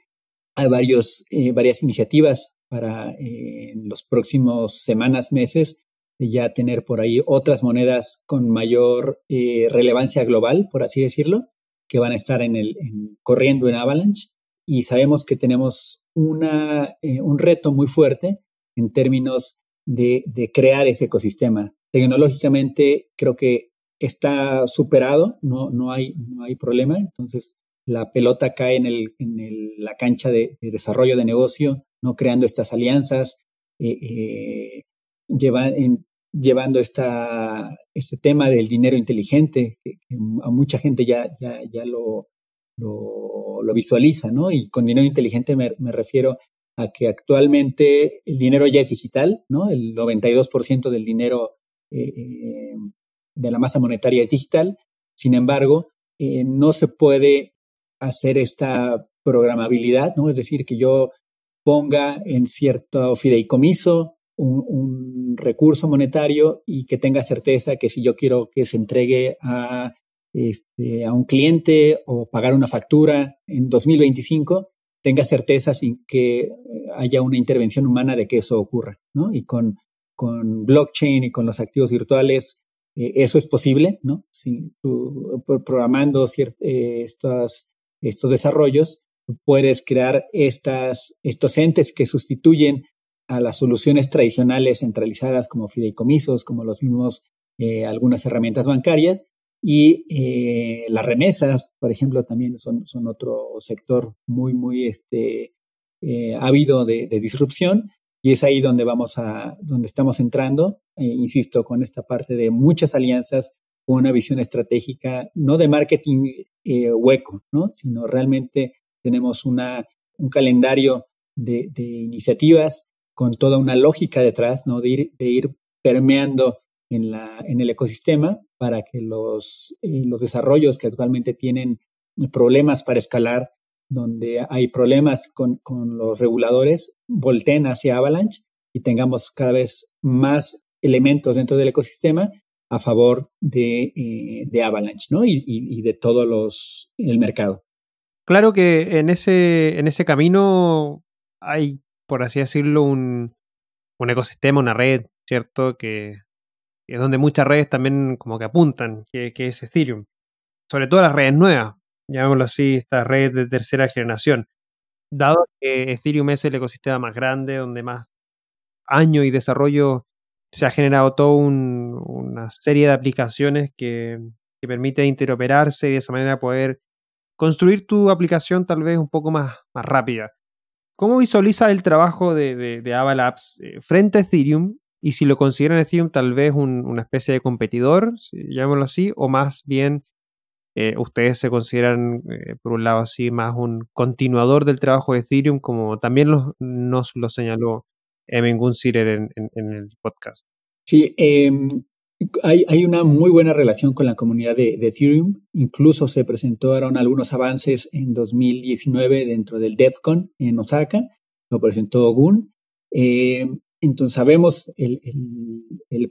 hay varios, eh, varias iniciativas para eh, en los próximos semanas, meses, ya tener por ahí otras monedas con mayor eh, relevancia global, por así decirlo, que van a estar en el, corriendo en Avalanche. Y sabemos que tenemos una, un reto muy fuerte en términos de, crear ese ecosistema. Tecnológicamente creo que está superado, no, no, hay, no hay problema, entonces la pelota cae en, el, en la cancha de, desarrollo de negocio, ¿no? creando estas alianzas, eh, eh, llevando este tema del dinero inteligente, que, a mucha gente ya, lo, visualiza, ¿no? Y con dinero inteligente me, me refiero a que actualmente el dinero ya es digital, ¿no? El 92% del dinero eh, eh, de la masa monetaria es digital. Sin embargo, eh, no se puede hacer esta programabilidad, ¿no? Es decir, que yo ponga en cierto fideicomiso un, recurso monetario y que tenga certeza que si yo quiero que se entregue a, este, a un cliente o pagar una factura en 2025, tenga certeza sin que eh, haya una intervención humana de que eso ocurra, ¿no? Y con, con blockchain y con los activos virtuales, eh, eso es posible, ¿no? Programando eh, estos, estos desarrollos, puedes crear estas, estos entes que sustituyen a las soluciones tradicionales centralizadas como fideicomisos, como los mismos, algunas herramientas bancarias, y eh, las remesas, por ejemplo, también son, son otro sector muy, muy este, eh, ávido de, disrupción. Y es ahí donde vamos a, donde estamos entrando, eh, insisto, con esta parte de muchas alianzas, con una visión estratégica, no de marketing hueco, ¿no? sino realmente tenemos una, un calendario de, de, iniciativas con toda una lógica detrás, ¿no? de, ir, de ir permeando en, el ecosistema para que los, eh, los desarrollos que actualmente tienen problemas para escalar, donde hay problemas con, los reguladores, volteen hacia Avalanche y tengamos cada vez más elementos dentro del ecosistema a favor de, eh, Avalanche ¿no? y, de todo los, el mercado. Claro que en ese camino hay, por así decirlo, un, un ecosistema, una red, ¿cierto? Que, es donde muchas redes también como que apuntan, que, que es Ethereum. Sobre todo las redes nuevas, llamémoslo así, estas redes de tercera generación. Dado que Ethereum es el ecosistema más grande, donde más años y desarrollo se ha generado toda una serie de aplicaciones que, que permite interoperarse y de esa manera poder construir tu aplicación tal vez un poco más, más rápida. ¿Cómo visualiza el trabajo de, de, eh, frente a Ethereum? Y si lo consideran Ethereum tal vez una especie de competidor, llamémoslo así, o más bien eh, ustedes se consideran, eh, por un lado así, más un continuador del trabajo de Ethereum, como también nos lo señaló Emin Gunsirer en, en, el podcast. Sí, em, hay, hay, una muy buena relación con la comunidad de, Ethereum. Incluso se presentaron algunos avances en 2019 dentro del DevCon en Osaka. Lo presentó Gun. Em, entonces sabemos el,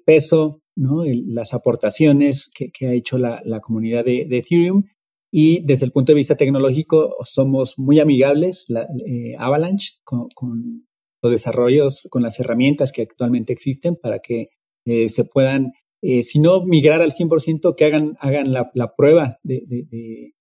peso, las aportaciones que, ha hecho la, comunidad de, Ethereum y desde el punto de vista tecnológico somos muy amigables, la, eh, Avalanche, con, con, los desarrollos, con las herramientas que actualmente existen para que eh, se puedan, eh, si no migrar al 100%, que hagan, hagan la, la prueba de, de, de,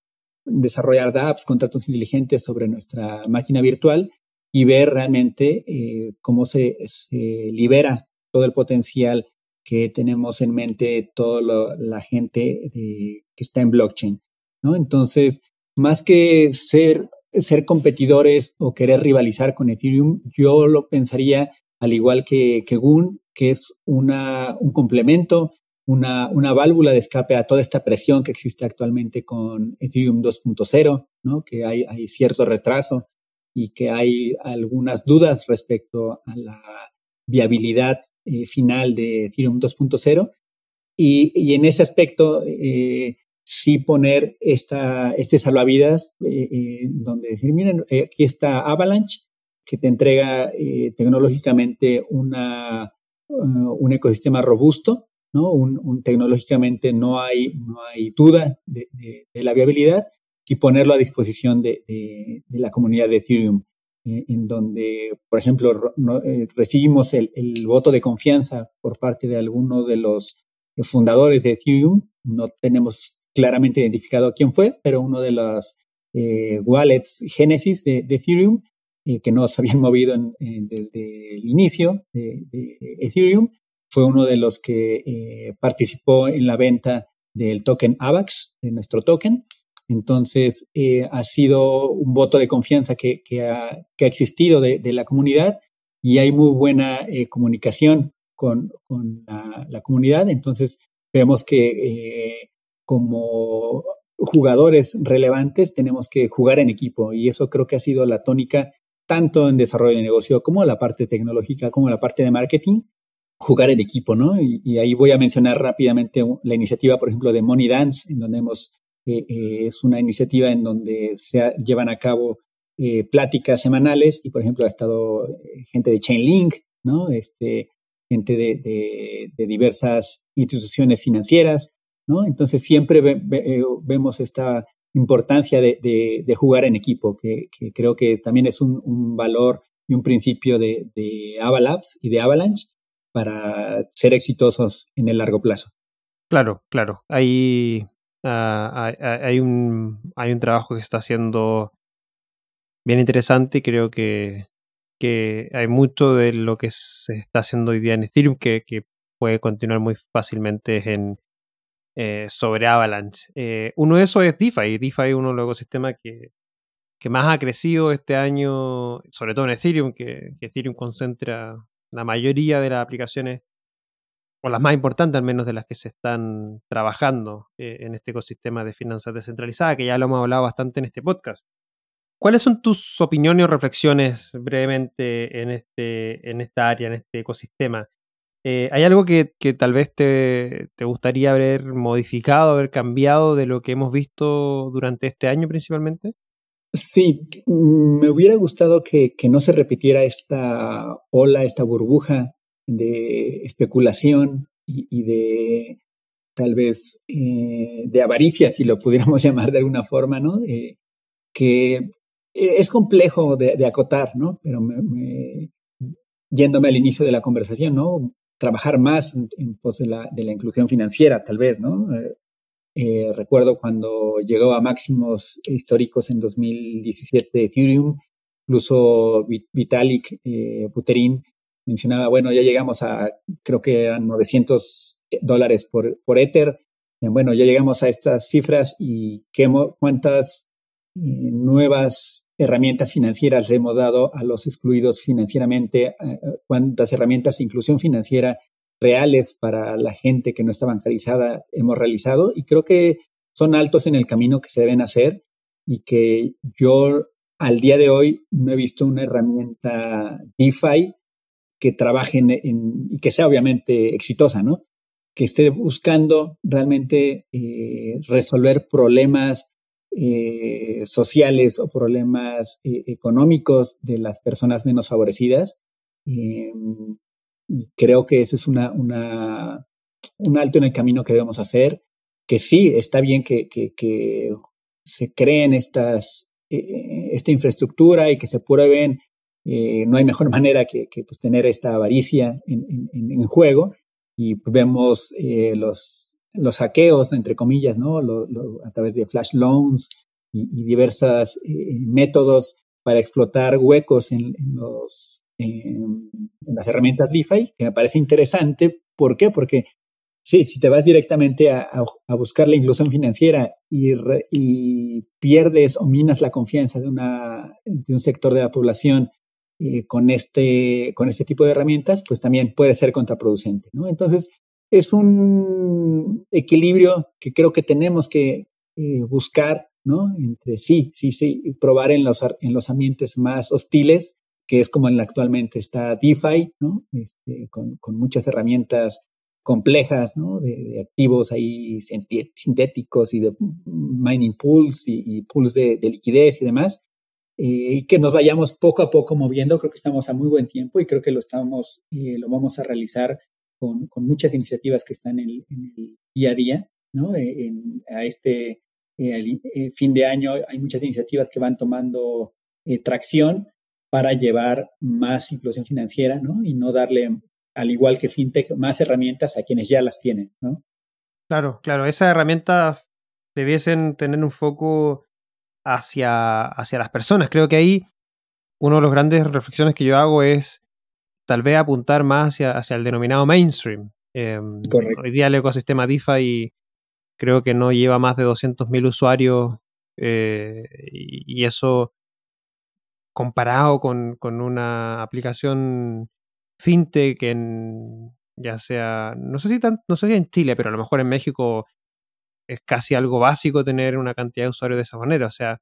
desarrollar apps, contratos inteligentes sobre nuestra máquina virtual y ver realmente eh, cómo se, se, libera todo el potencial que tenemos en mente toda la gente que está en blockchain. ¿no? Entonces, más que ser, ser competidores o querer rivalizar con Ethereum, yo lo pensaría al igual que, que Goon, que es una, un complemento, una, una, válvula de escape a toda esta presión que existe actualmente con Ethereum 2.0, ¿no? que hay, hay cierto retraso y que hay algunas dudas respecto a la viabilidad eh, final de Ethereum 2.0. Y, y, en ese aspecto, eh, sí poner esta, este salvavidas, eh, eh donde decir, miren, eh, aquí está Avalanche, que te entrega eh, tecnológicamente una, uh, un ecosistema robusto, ¿no? Un, tecnológicamente no hay, no hay duda de, la viabilidad y ponerlo a disposición de, la comunidad de Ethereum, eh, en donde, por ejemplo, no, eh, recibimos el, voto de confianza por parte de alguno de los fundadores de Ethereum. No tenemos claramente identificado quién fue, pero uno de los eh, wallets Genesis de, de Ethereum, que no se habían movido desde el inicio de, Ethereum, fue uno de los que participó en la venta del token AVAX, de nuestro token, entonces, eh, ha sido un voto de confianza que, ha, existido de, la comunidad y hay muy buena eh, comunicación con, con la, la, comunidad. Entonces, vemos que eh, como jugadores relevantes tenemos que jugar en equipo y eso creo que ha sido la tónica tanto en desarrollo de negocio como la parte tecnológica, como la parte de marketing, jugar en equipo, ¿no? Y, ahí voy a mencionar rápidamente la iniciativa, por ejemplo, de Money Dance, en donde hemos eh, es una iniciativa en donde se llevan a cabo eh, pláticas semanales y, por ejemplo, ha estado eh, gente de Chainlink, ¿no? Este, gente de, diversas instituciones financieras, ¿no? Entonces siempre ve, ve, vemos esta importancia de, de, jugar en equipo, que, creo que también es un, un valor y un principio de, de Avalabs y de Avalanche para ser exitosos en el largo plazo. Claro, claro. Hay Uh, hay, un, hay un trabajo que está haciendo bien interesante y creo que, que hay mucho de lo que se está haciendo hoy día en Ethereum que, que puede continuar muy fácilmente en, eh, sobre Avalanche. Eh, uno de esos es DeFi. DeFi es uno de los ecosistemas que, que más ha crecido este año, sobre todo en Ethereum, que, Ethereum concentra la mayoría de las aplicaciones o las más importantes al menos de las que se están trabajando eh, en este ecosistema de finanzas descentralizadas, que ya lo hemos hablado bastante en este podcast. ¿Cuáles son tus opiniones o reflexiones brevemente en, este, en esta área, en este ecosistema? Eh, ¿Hay algo que, que tal vez te, te, gustaría haber modificado, haber cambiado de lo que hemos visto durante este año principalmente? Sí, me hubiera gustado que, que no se repitiera esta ola, esta burbuja de especulación y, de tal vez eh, de avaricia, si lo pudiéramos llamar de alguna forma, ¿no? Que es complejo de, acotar, ¿no? Pero yéndome al inicio de la conversación, ¿no? Trabajar más en, pos de la, de la, inclusión financiera, tal vez, ¿no? Eh, recuerdo cuando llegó a máximos históricos en 2017 Ethereum, incluso Vitalik eh, Buterin mencionaba, bueno, ya llegamos a, creo que eran 900 dólares por, por Ether. Bueno, ya llegamos a estas cifras y qué, cuántas eh, nuevas herramientas financieras hemos dado a los excluidos financieramente, cuántas herramientas de inclusión financiera reales para la gente que no está bancarizada hemos realizado y creo que son altos en el camino que se deben hacer y que yo al día de hoy no he visto una herramienta DeFi que trabaje y que sea obviamente exitosa, ¿no? Que esté buscando realmente eh, resolver problemas eh, sociales o problemas eh, económicos de las personas menos favorecidas. Em, y creo que ese es una, una, un alto en el camino que debemos hacer, que sí, está bien que, que, se creen estas, eh, esta infraestructura y que se prueben. Eh, no hay mejor manera que, que pues, tener esta avaricia en, en, en juego y vemos eh, los, los hackeos, entre comillas, ¿no? a través de flash loans y, y diversos métodos para explotar huecos en, los, en las herramientas DeFi, que me parece interesante. ¿Por qué? Porque sí, si te vas directamente a, buscar la inclusión financiera y, pierdes o minas la confianza de un sector de la población eh, con, este, con este tipo de herramientas, pues también puede ser contraproducente. ¿no? Entonces, es un equilibrio que creo que tenemos que eh, buscar, ¿no? Entre sí, sí, sí, probar en los, en los ambientes más hostiles que es como en la actualmente está DeFi, ¿no? Este, con, con, muchas herramientas complejas, ¿no? De, activos ahí sintéticos y de mining pools y, pools de, liquidez y demás, eh, y que nos vayamos poco a poco moviendo. Creo que estamos a muy buen tiempo y creo que lo estamos, eh, lo vamos a realizar con, muchas iniciativas que están en el, día a día, ¿no? Eh, en, a este fin de año hay muchas iniciativas que van tomando tracción para llevar más inclusión financiera, ¿no? Y no darle, al igual que FinTech, más herramientas a quienes ya las tienen, ¿no? Claro, claro. Esas herramientas debiesen tener un foco hacia, hacia las personas. Creo que ahí una de las grandes reflexiones que yo hago es tal vez apuntar más hacia, hacia el denominado mainstream. Em, hoy día el ecosistema DeFi creo que no lleva más de 200.000 usuarios eh, y, eso comparado con, una aplicación fintech en, ya sea, no sé, si no sé si en Chile, pero a lo mejor en México es casi algo básico tener una cantidad de usuarios de esa manera. O sea,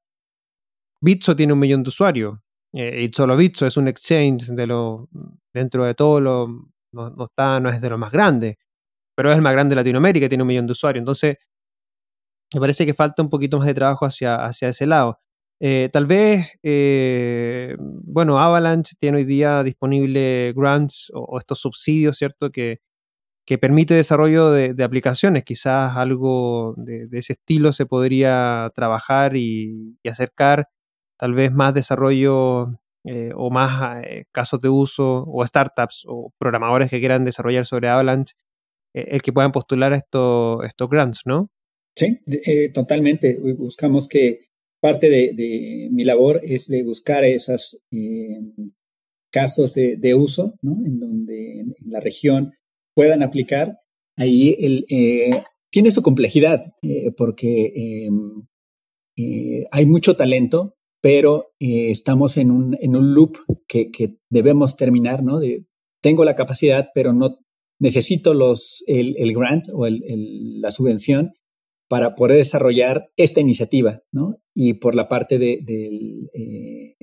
Bitso tiene un millón de usuarios. Eh, y solo Bitso es un exchange de lo, dentro de todo lo, no, está, no es de lo más grande, pero es el más grande de Latinoamérica, tiene un millón de usuarios. Entonces, me parece que falta un poquito más de trabajo hacia, hacia ese lado. Eh, tal vez, eh, bueno, Avalanche tiene hoy día disponible grants o, estos subsidios, ¿cierto? Que, que permite desarrollo de, aplicaciones. Quizás algo de, ese estilo se podría trabajar y, acercar tal vez más desarrollo eh, o más casos de uso o startups o programadores que quieran desarrollar sobre Avalanche, el que puedan postular estos, estos grants, ¿no? Sí, totalmente. Buscamos que parte de, mi labor es de buscar esos eh, casos de, uso, ¿no? En donde en, la región puedan aplicar. Ahí el, eh, tiene su complejidad, eh, porque em, hay mucho talento, pero estamos en un, en un loop que, que, debemos terminar, ¿no? Tengo la capacidad, pero no necesito los, el, el grant o el, la subvención para poder desarrollar esta iniciativa, ¿no? Y por la parte de, eh,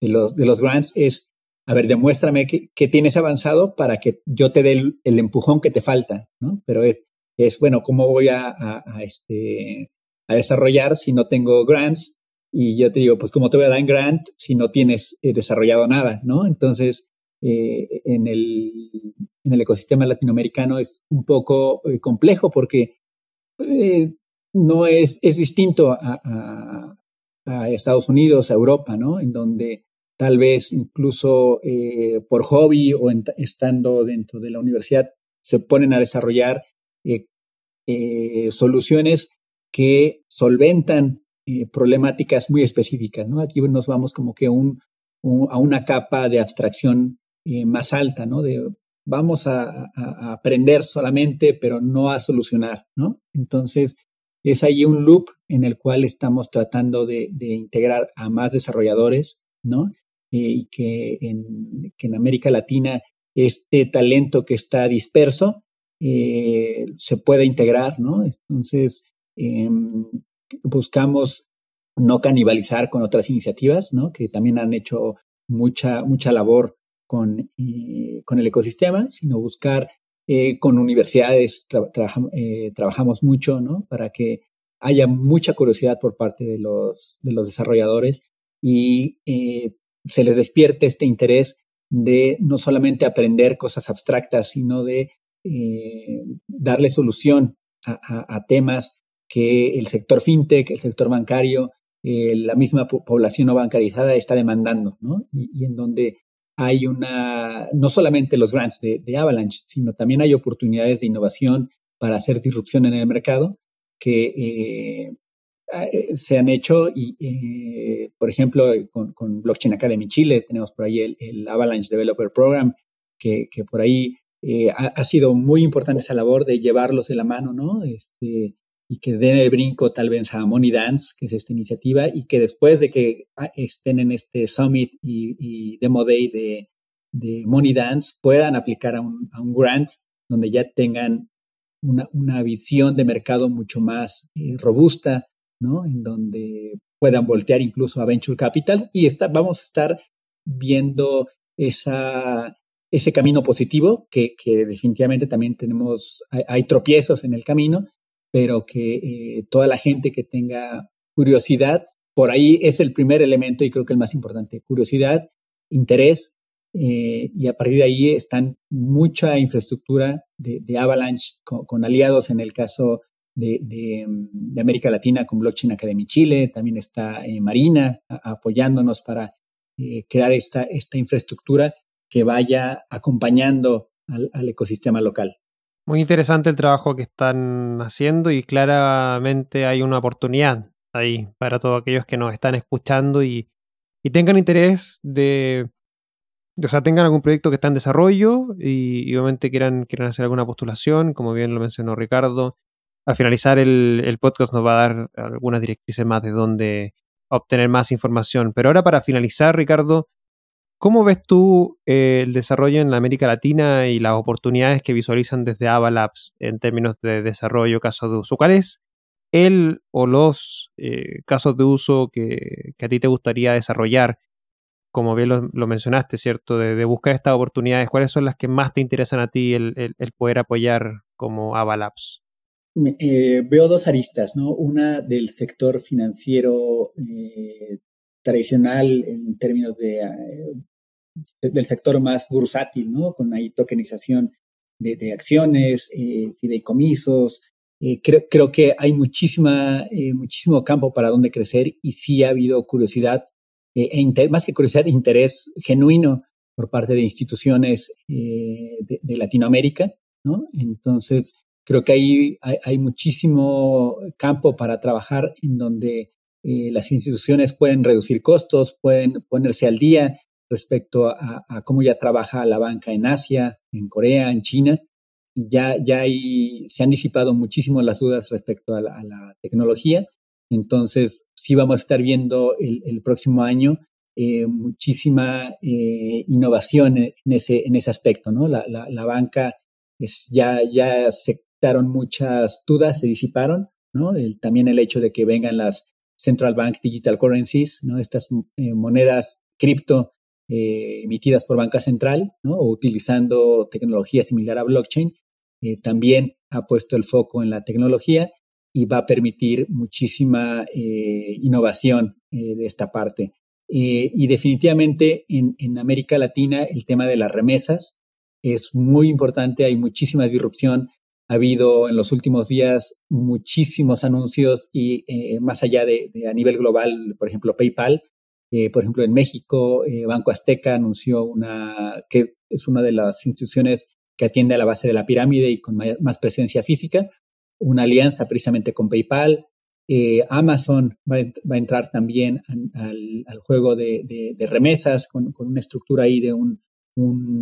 de, los, de los grants es, a ver, demuéstrame que, tienes avanzado para que yo te dé el, empujón que te falta, ¿no? Pero es, es bueno, ¿cómo voy a, a, este, a desarrollar si no tengo grants? Y yo te digo, pues, ¿cómo te voy a dar en grant si no tienes eh, desarrollado nada, ¿no? Entonces, eh, en, el, en el ecosistema latinoamericano es un poco complejo porque eh, no es, es distinto a, a Estados Unidos, a Europa, ¿no? En donde tal vez incluso eh, por hobby o estando dentro de la universidad se ponen a desarrollar eh, eh, soluciones que solventan problemáticas muy específicas, ¿no? Aquí nos vamos como que un, a una capa de abstracción más alta, ¿no? De vamos a, aprender solamente, pero no a solucionar, ¿no? Entonces, es ahí un loop en el cual estamos tratando de, integrar a más desarrolladores, ¿no? Eh, y que en, en, América Latina este talento que está disperso eh, se pueda integrar, ¿no? Entonces, em, buscamos no canibalizar con otras iniciativas, ¿no? Que también han hecho mucha, mucha labor con, eh, con el ecosistema, sino buscar eh, con universidades eh, trabajamos mucho, ¿no? Para que haya mucha curiosidad por parte de los, de los desarrolladores y se les despierte este interés de no solamente aprender cosas abstractas, sino de darle solución a, temas que el sector fintech, el sector bancario, la misma población no bancarizada está demandando, ¿no? y en donde hay una, no solamente los grants de, Avalanche, sino también hay oportunidades de innovación para hacer disrupción en el mercado que eh, eh, se han hecho y, eh, por ejemplo, con, Blockchain Academy Chile tenemos por ahí el, Avalanche Developer Program, que, por ahí ha, ha, sido muy importante esa labor de llevarlos de la mano, ¿no? Este, y que den el brinco tal vez a Money Dance, que es esta iniciativa, y que después de que ah, estén en este summit y, demo day de, Money Dance, puedan aplicar a un, grant donde ya tengan una, visión de mercado mucho más eh, robusta, ¿no? En donde puedan voltear incluso a Venture Capital y vamos a estar viendo esa, ese camino positivo que, definitivamente también tenemos, hay, tropiezos en el camino, pero que eh, toda la gente que tenga curiosidad, por ahí es el primer elemento y creo que el más importante, curiosidad, interés, eh, y a partir de ahí están mucha infraestructura de, Avalanche con, aliados en el caso de, América Latina con Blockchain Academy Chile, también está eh, Marina apoyándonos para crear esta, esta infraestructura que vaya acompañando al ecosistema local. Muy interesante el trabajo que están haciendo y claramente hay una oportunidad ahí para todos aquellos que nos están escuchando y, tengan interés de, o sea, tengan algún proyecto que está en desarrollo y, obviamente quieran, quieran hacer alguna postulación, como bien lo mencionó Ricardo. Al finalizar el, el podcast nos va a dar algunas directrices más de dónde obtener más información. Pero ahora para finalizar, Ricardo, ¿Cómo ves tú eh, el desarrollo en América Latina y las oportunidades que visualizan desde Avalabs en términos de desarrollo, casos de uso? ¿Cuál es el o los eh, casos de uso que, a ti te gustaría desarrollar? Como bien lo, mencionaste, ¿cierto? De, buscar estas oportunidades, ¿cuáles son las que más te interesan a ti el, poder apoyar como Avalabs? Eh, veo dos aristas, ¿no? Una del sector financiero tradicional en términos de del sector más bursátil, ¿no? Con ahí tokenización de, acciones, eh, fideicomisos. Eh, creo, que hay muchísima, eh, muchísimo campo para donde crecer y sí ha habido curiosidad, e más que curiosidad, interés genuino por parte de instituciones de, Latinoamérica, ¿no? Entonces, creo que ahí hay, muchísimo campo para trabajar en donde las instituciones pueden reducir costos, pueden ponerse al día respecto a, cómo ya trabaja la banca en Asia, en Corea, en China. Ya, ya se han disipado muchísimo las dudas respecto a la, tecnología. Entonces, sí vamos a estar viendo el, próximo año eh, muchísima eh, innovación en ese, en ese aspecto, ¿no? La, la, banca es, ya, ya se muchas dudas, se disiparon, ¿no? también el hecho de que vengan las Central Bank Digital Currencies, ¿no? Estas eh, monedas cripto eh, emitidas por banca central o utilizando tecnología similar a blockchain, eh, también ha puesto el foco en la tecnología y va a permitir muchísima innovación de esta parte. y definitivamente en, en, América Latina el tema de las remesas es muy importante, hay muchísima disrupción ha habido en los últimos días muchísimos anuncios y eh, más allá de, a nivel global, por ejemplo, PayPal, eh, por ejemplo, en México, eh, Banco Azteca anunció una, que es una de las instituciones que atiende a la base de la pirámide y con más presencia física, una alianza precisamente con PayPal. Amazon va, a entrar también al, juego de, remesas con, una estructura ahí de un,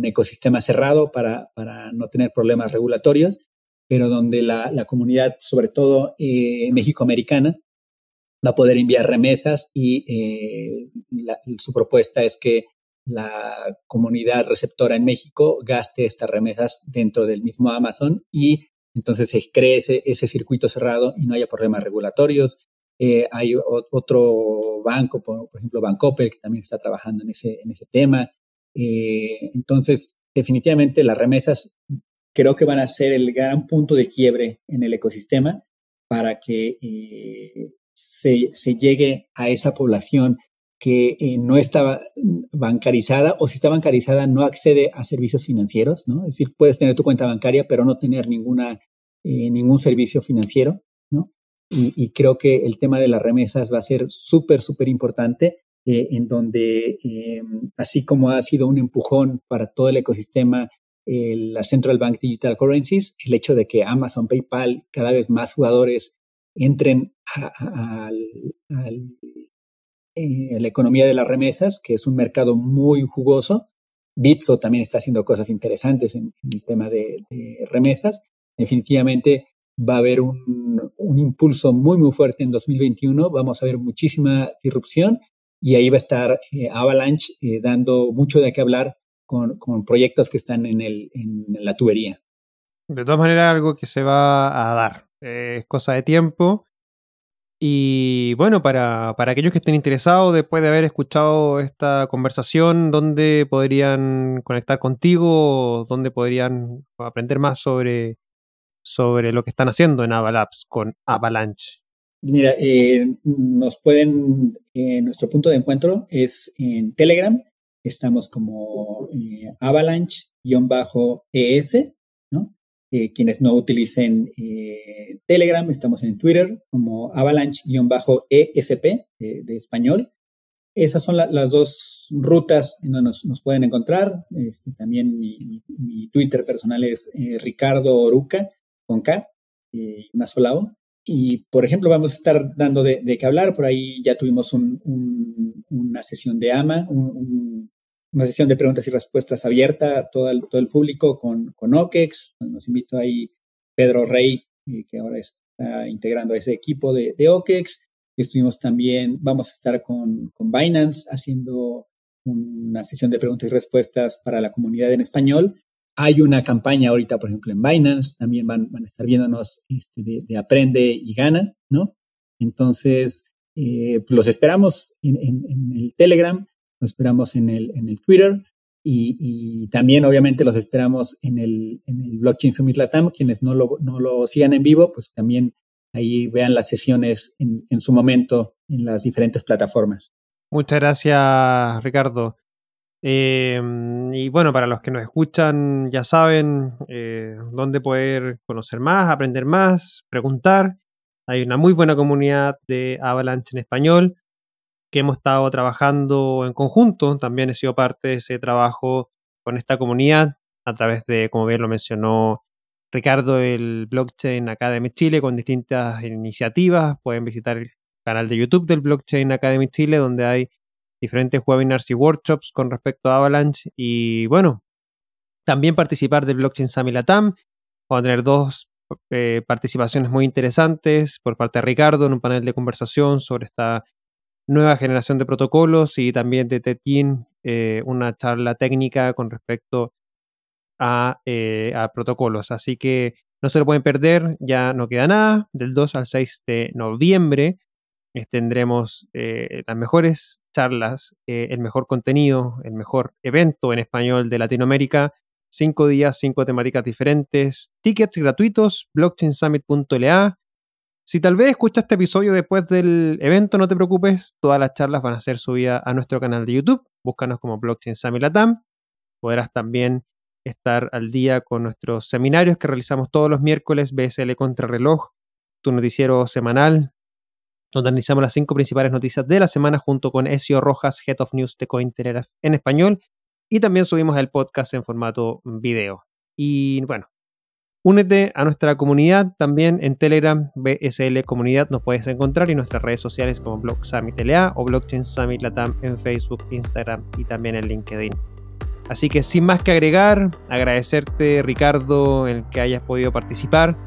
ecosistema cerrado para, no tener problemas regulatorios pero donde la, comunidad, sobre todo eh, mexicoamericana, va a poder enviar remesas y eh, su propuesta es que la comunidad receptora en México gaste estas remesas dentro del mismo Amazon y entonces se cree ese, circuito cerrado y no haya problemas regulatorios. Eh, hay otro banco, por, ejemplo, Bancoppel, que también está trabajando en ese, en ese tema. entonces, definitivamente las remesas creo que van a ser el gran punto de quiebre en el ecosistema para que eh, se, llegue a esa población que eh, no está bancarizada o si está bancarizada no accede a servicios financieros, ¿no? Es decir, puedes tener tu cuenta bancaria pero no tener ninguna, eh, ningún servicio financiero, ¿no? Y, creo que el tema de las remesas va a ser súper, súper importante en donde, así como ha sido un empujón para todo el ecosistema la Central Bank Digital Currencies, el hecho de que Amazon, PayPal, cada vez más jugadores entren a, eh, la economía de las remesas, que es un mercado muy jugoso. Bitso también está haciendo cosas interesantes en, el tema de, remesas. Definitivamente va a haber un, impulso muy, muy fuerte en 2021. Vamos a ver muchísima disrupción y ahí va a estar eh, Avalanche eh, dando mucho de qué hablar con, proyectos que están en, el, en la tubería. De todas maneras, algo que se va a dar. es cosa de tiempo. Y bueno, para, aquellos que estén interesados, después de haber escuchado esta conversación, ¿dónde podrían conectar contigo? ¿Dónde podrían aprender más sobre, sobre lo que están haciendo en Avalabs con Avalanche? Mira, eh, nos pueden, eh, nuestro punto de encuentro es en Telegram, estamos como eh, Avalanche-ES, ¿no? Eh, quienes no utilicen eh, Telegram, estamos en Twitter como Avalanche-ESP de, español. Esas son las dos rutas en donde nos, pueden encontrar. Este, también mi, Twitter personal es Ricardo Oruca, con K, una sola O. Y, por ejemplo, vamos a estar dando de, qué hablar. Por ahí ya tuvimos una sesión de AMA, un, una sesión de preguntas y respuestas abierta a todo el, todo el público con, con OKEX. Nos invitó ahí Pedro Rey, eh, que ahora está integrando a ese equipo de, de OKEX. Estuvimos también, vamos a estar con, con Binance haciendo una sesión de preguntas y respuestas para la comunidad en español. Hay una campaña ahorita, por ejemplo, en Binance, también van, van a estar viéndonos este, de, Aprende y Gana, ¿no? Entonces, eh, los esperamos en, en, el Telegram los esperamos en el, en el Twitter y, también obviamente los esperamos en el, en el Blockchain Summit Latam. Quienes no lo, no lo sigan en vivo, pues también ahí vean las sesiones en, en su momento en las diferentes plataformas. Muchas gracias, Ricardo. Em, y bueno, para los que nos escuchan, ya saben eh, dónde poder conocer más, aprender más, preguntar. Hay una muy buena comunidad de Avalanche en español que hemos estado trabajando en conjunto. También he sido parte de ese trabajo con esta comunidad a través de, como bien lo mencionó Ricardo, el Blockchain Academy Chile con distintas iniciativas. Pueden visitar el canal de YouTube del Blockchain Academy Chile donde hay diferentes webinars y workshops con respecto a Avalanche. Y bueno, también participar del Blockchain Summit Latam. Vamos a tener dos eh, participaciones muy interesantes por parte de Ricardo en un panel de conversación sobre esta nueva generación de protocolos y también de Tetin eh, una charla técnica con respecto eh, a, protocolos. Así que no se lo pueden perder, ya no queda nada. Del 2 al 6 de noviembre eh, tendremos las mejores charlas, el mejor contenido, el mejor evento en español de Latinoamérica. Cinco días, cinco temáticas diferentes, tickets gratuitos, blockchainsummit.la si tal vez escuchas este episodio después del evento, no te preocupes, todas las charlas van a ser subidas a nuestro canal de YouTube. Búscanos como Blockchain Summit Latam. Podrás también estar al día con nuestros seminarios que realizamos todos los miércoles, BSL Contrarreloj, tu noticiero semanal, donde analizamos las cinco principales noticias de la semana junto con Ezio Rojas, Head of News de Cointelegraph en español, y también subimos el podcast en formato video. Y bueno, Únete a nuestra comunidad también en Telegram, BSL Comunidad, nos puedes encontrar y nuestras redes sociales como Blog Summit LA o Blockchain Summit Latam en Facebook, Instagram y también en LinkedIn. Así que sin más que agregar, agradecerte Ricardo el que hayas podido participar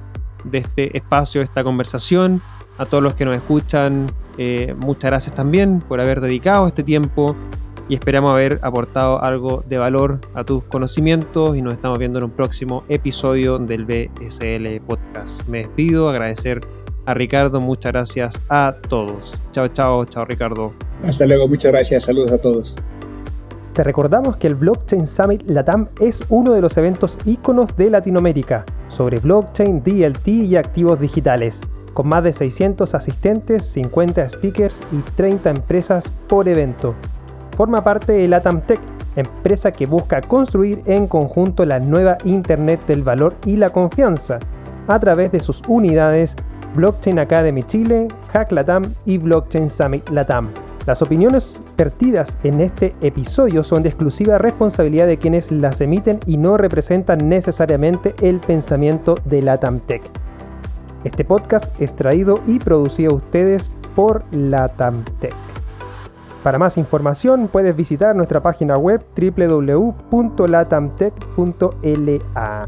de este espacio, de esta conversación. A todos los que nos escuchan, eh, muchas gracias también por haber dedicado este tiempo y esperamos haber aportado algo de valor a tus conocimientos y nos estamos viendo en un próximo episodio del BSL Podcast. Me despido, agradecer a Ricardo, muchas gracias a todos. Chao, chao, chao Ricardo. Hasta luego, muchas gracias, saludos a todos. Te recordamos que el Blockchain Summit Latam es uno de los eventos íconos de Latinoamérica sobre blockchain, DLT y activos digitales, con más de 600 asistentes, 50 speakers y 30 empresas por evento forma parte de Latam Tech, empresa que busca construir en conjunto la nueva Internet del valor y la confianza a través de sus unidades Blockchain Academy Chile, Hack Latam y Blockchain Summit Latam. Las opiniones vertidas en este episodio son de exclusiva responsabilidad de quienes las emiten y no representan necesariamente el pensamiento de Latam Tech. Este podcast es traído y producido a ustedes por Latam Tech. Para más información puedes visitar nuestra página web www.latamtech.la.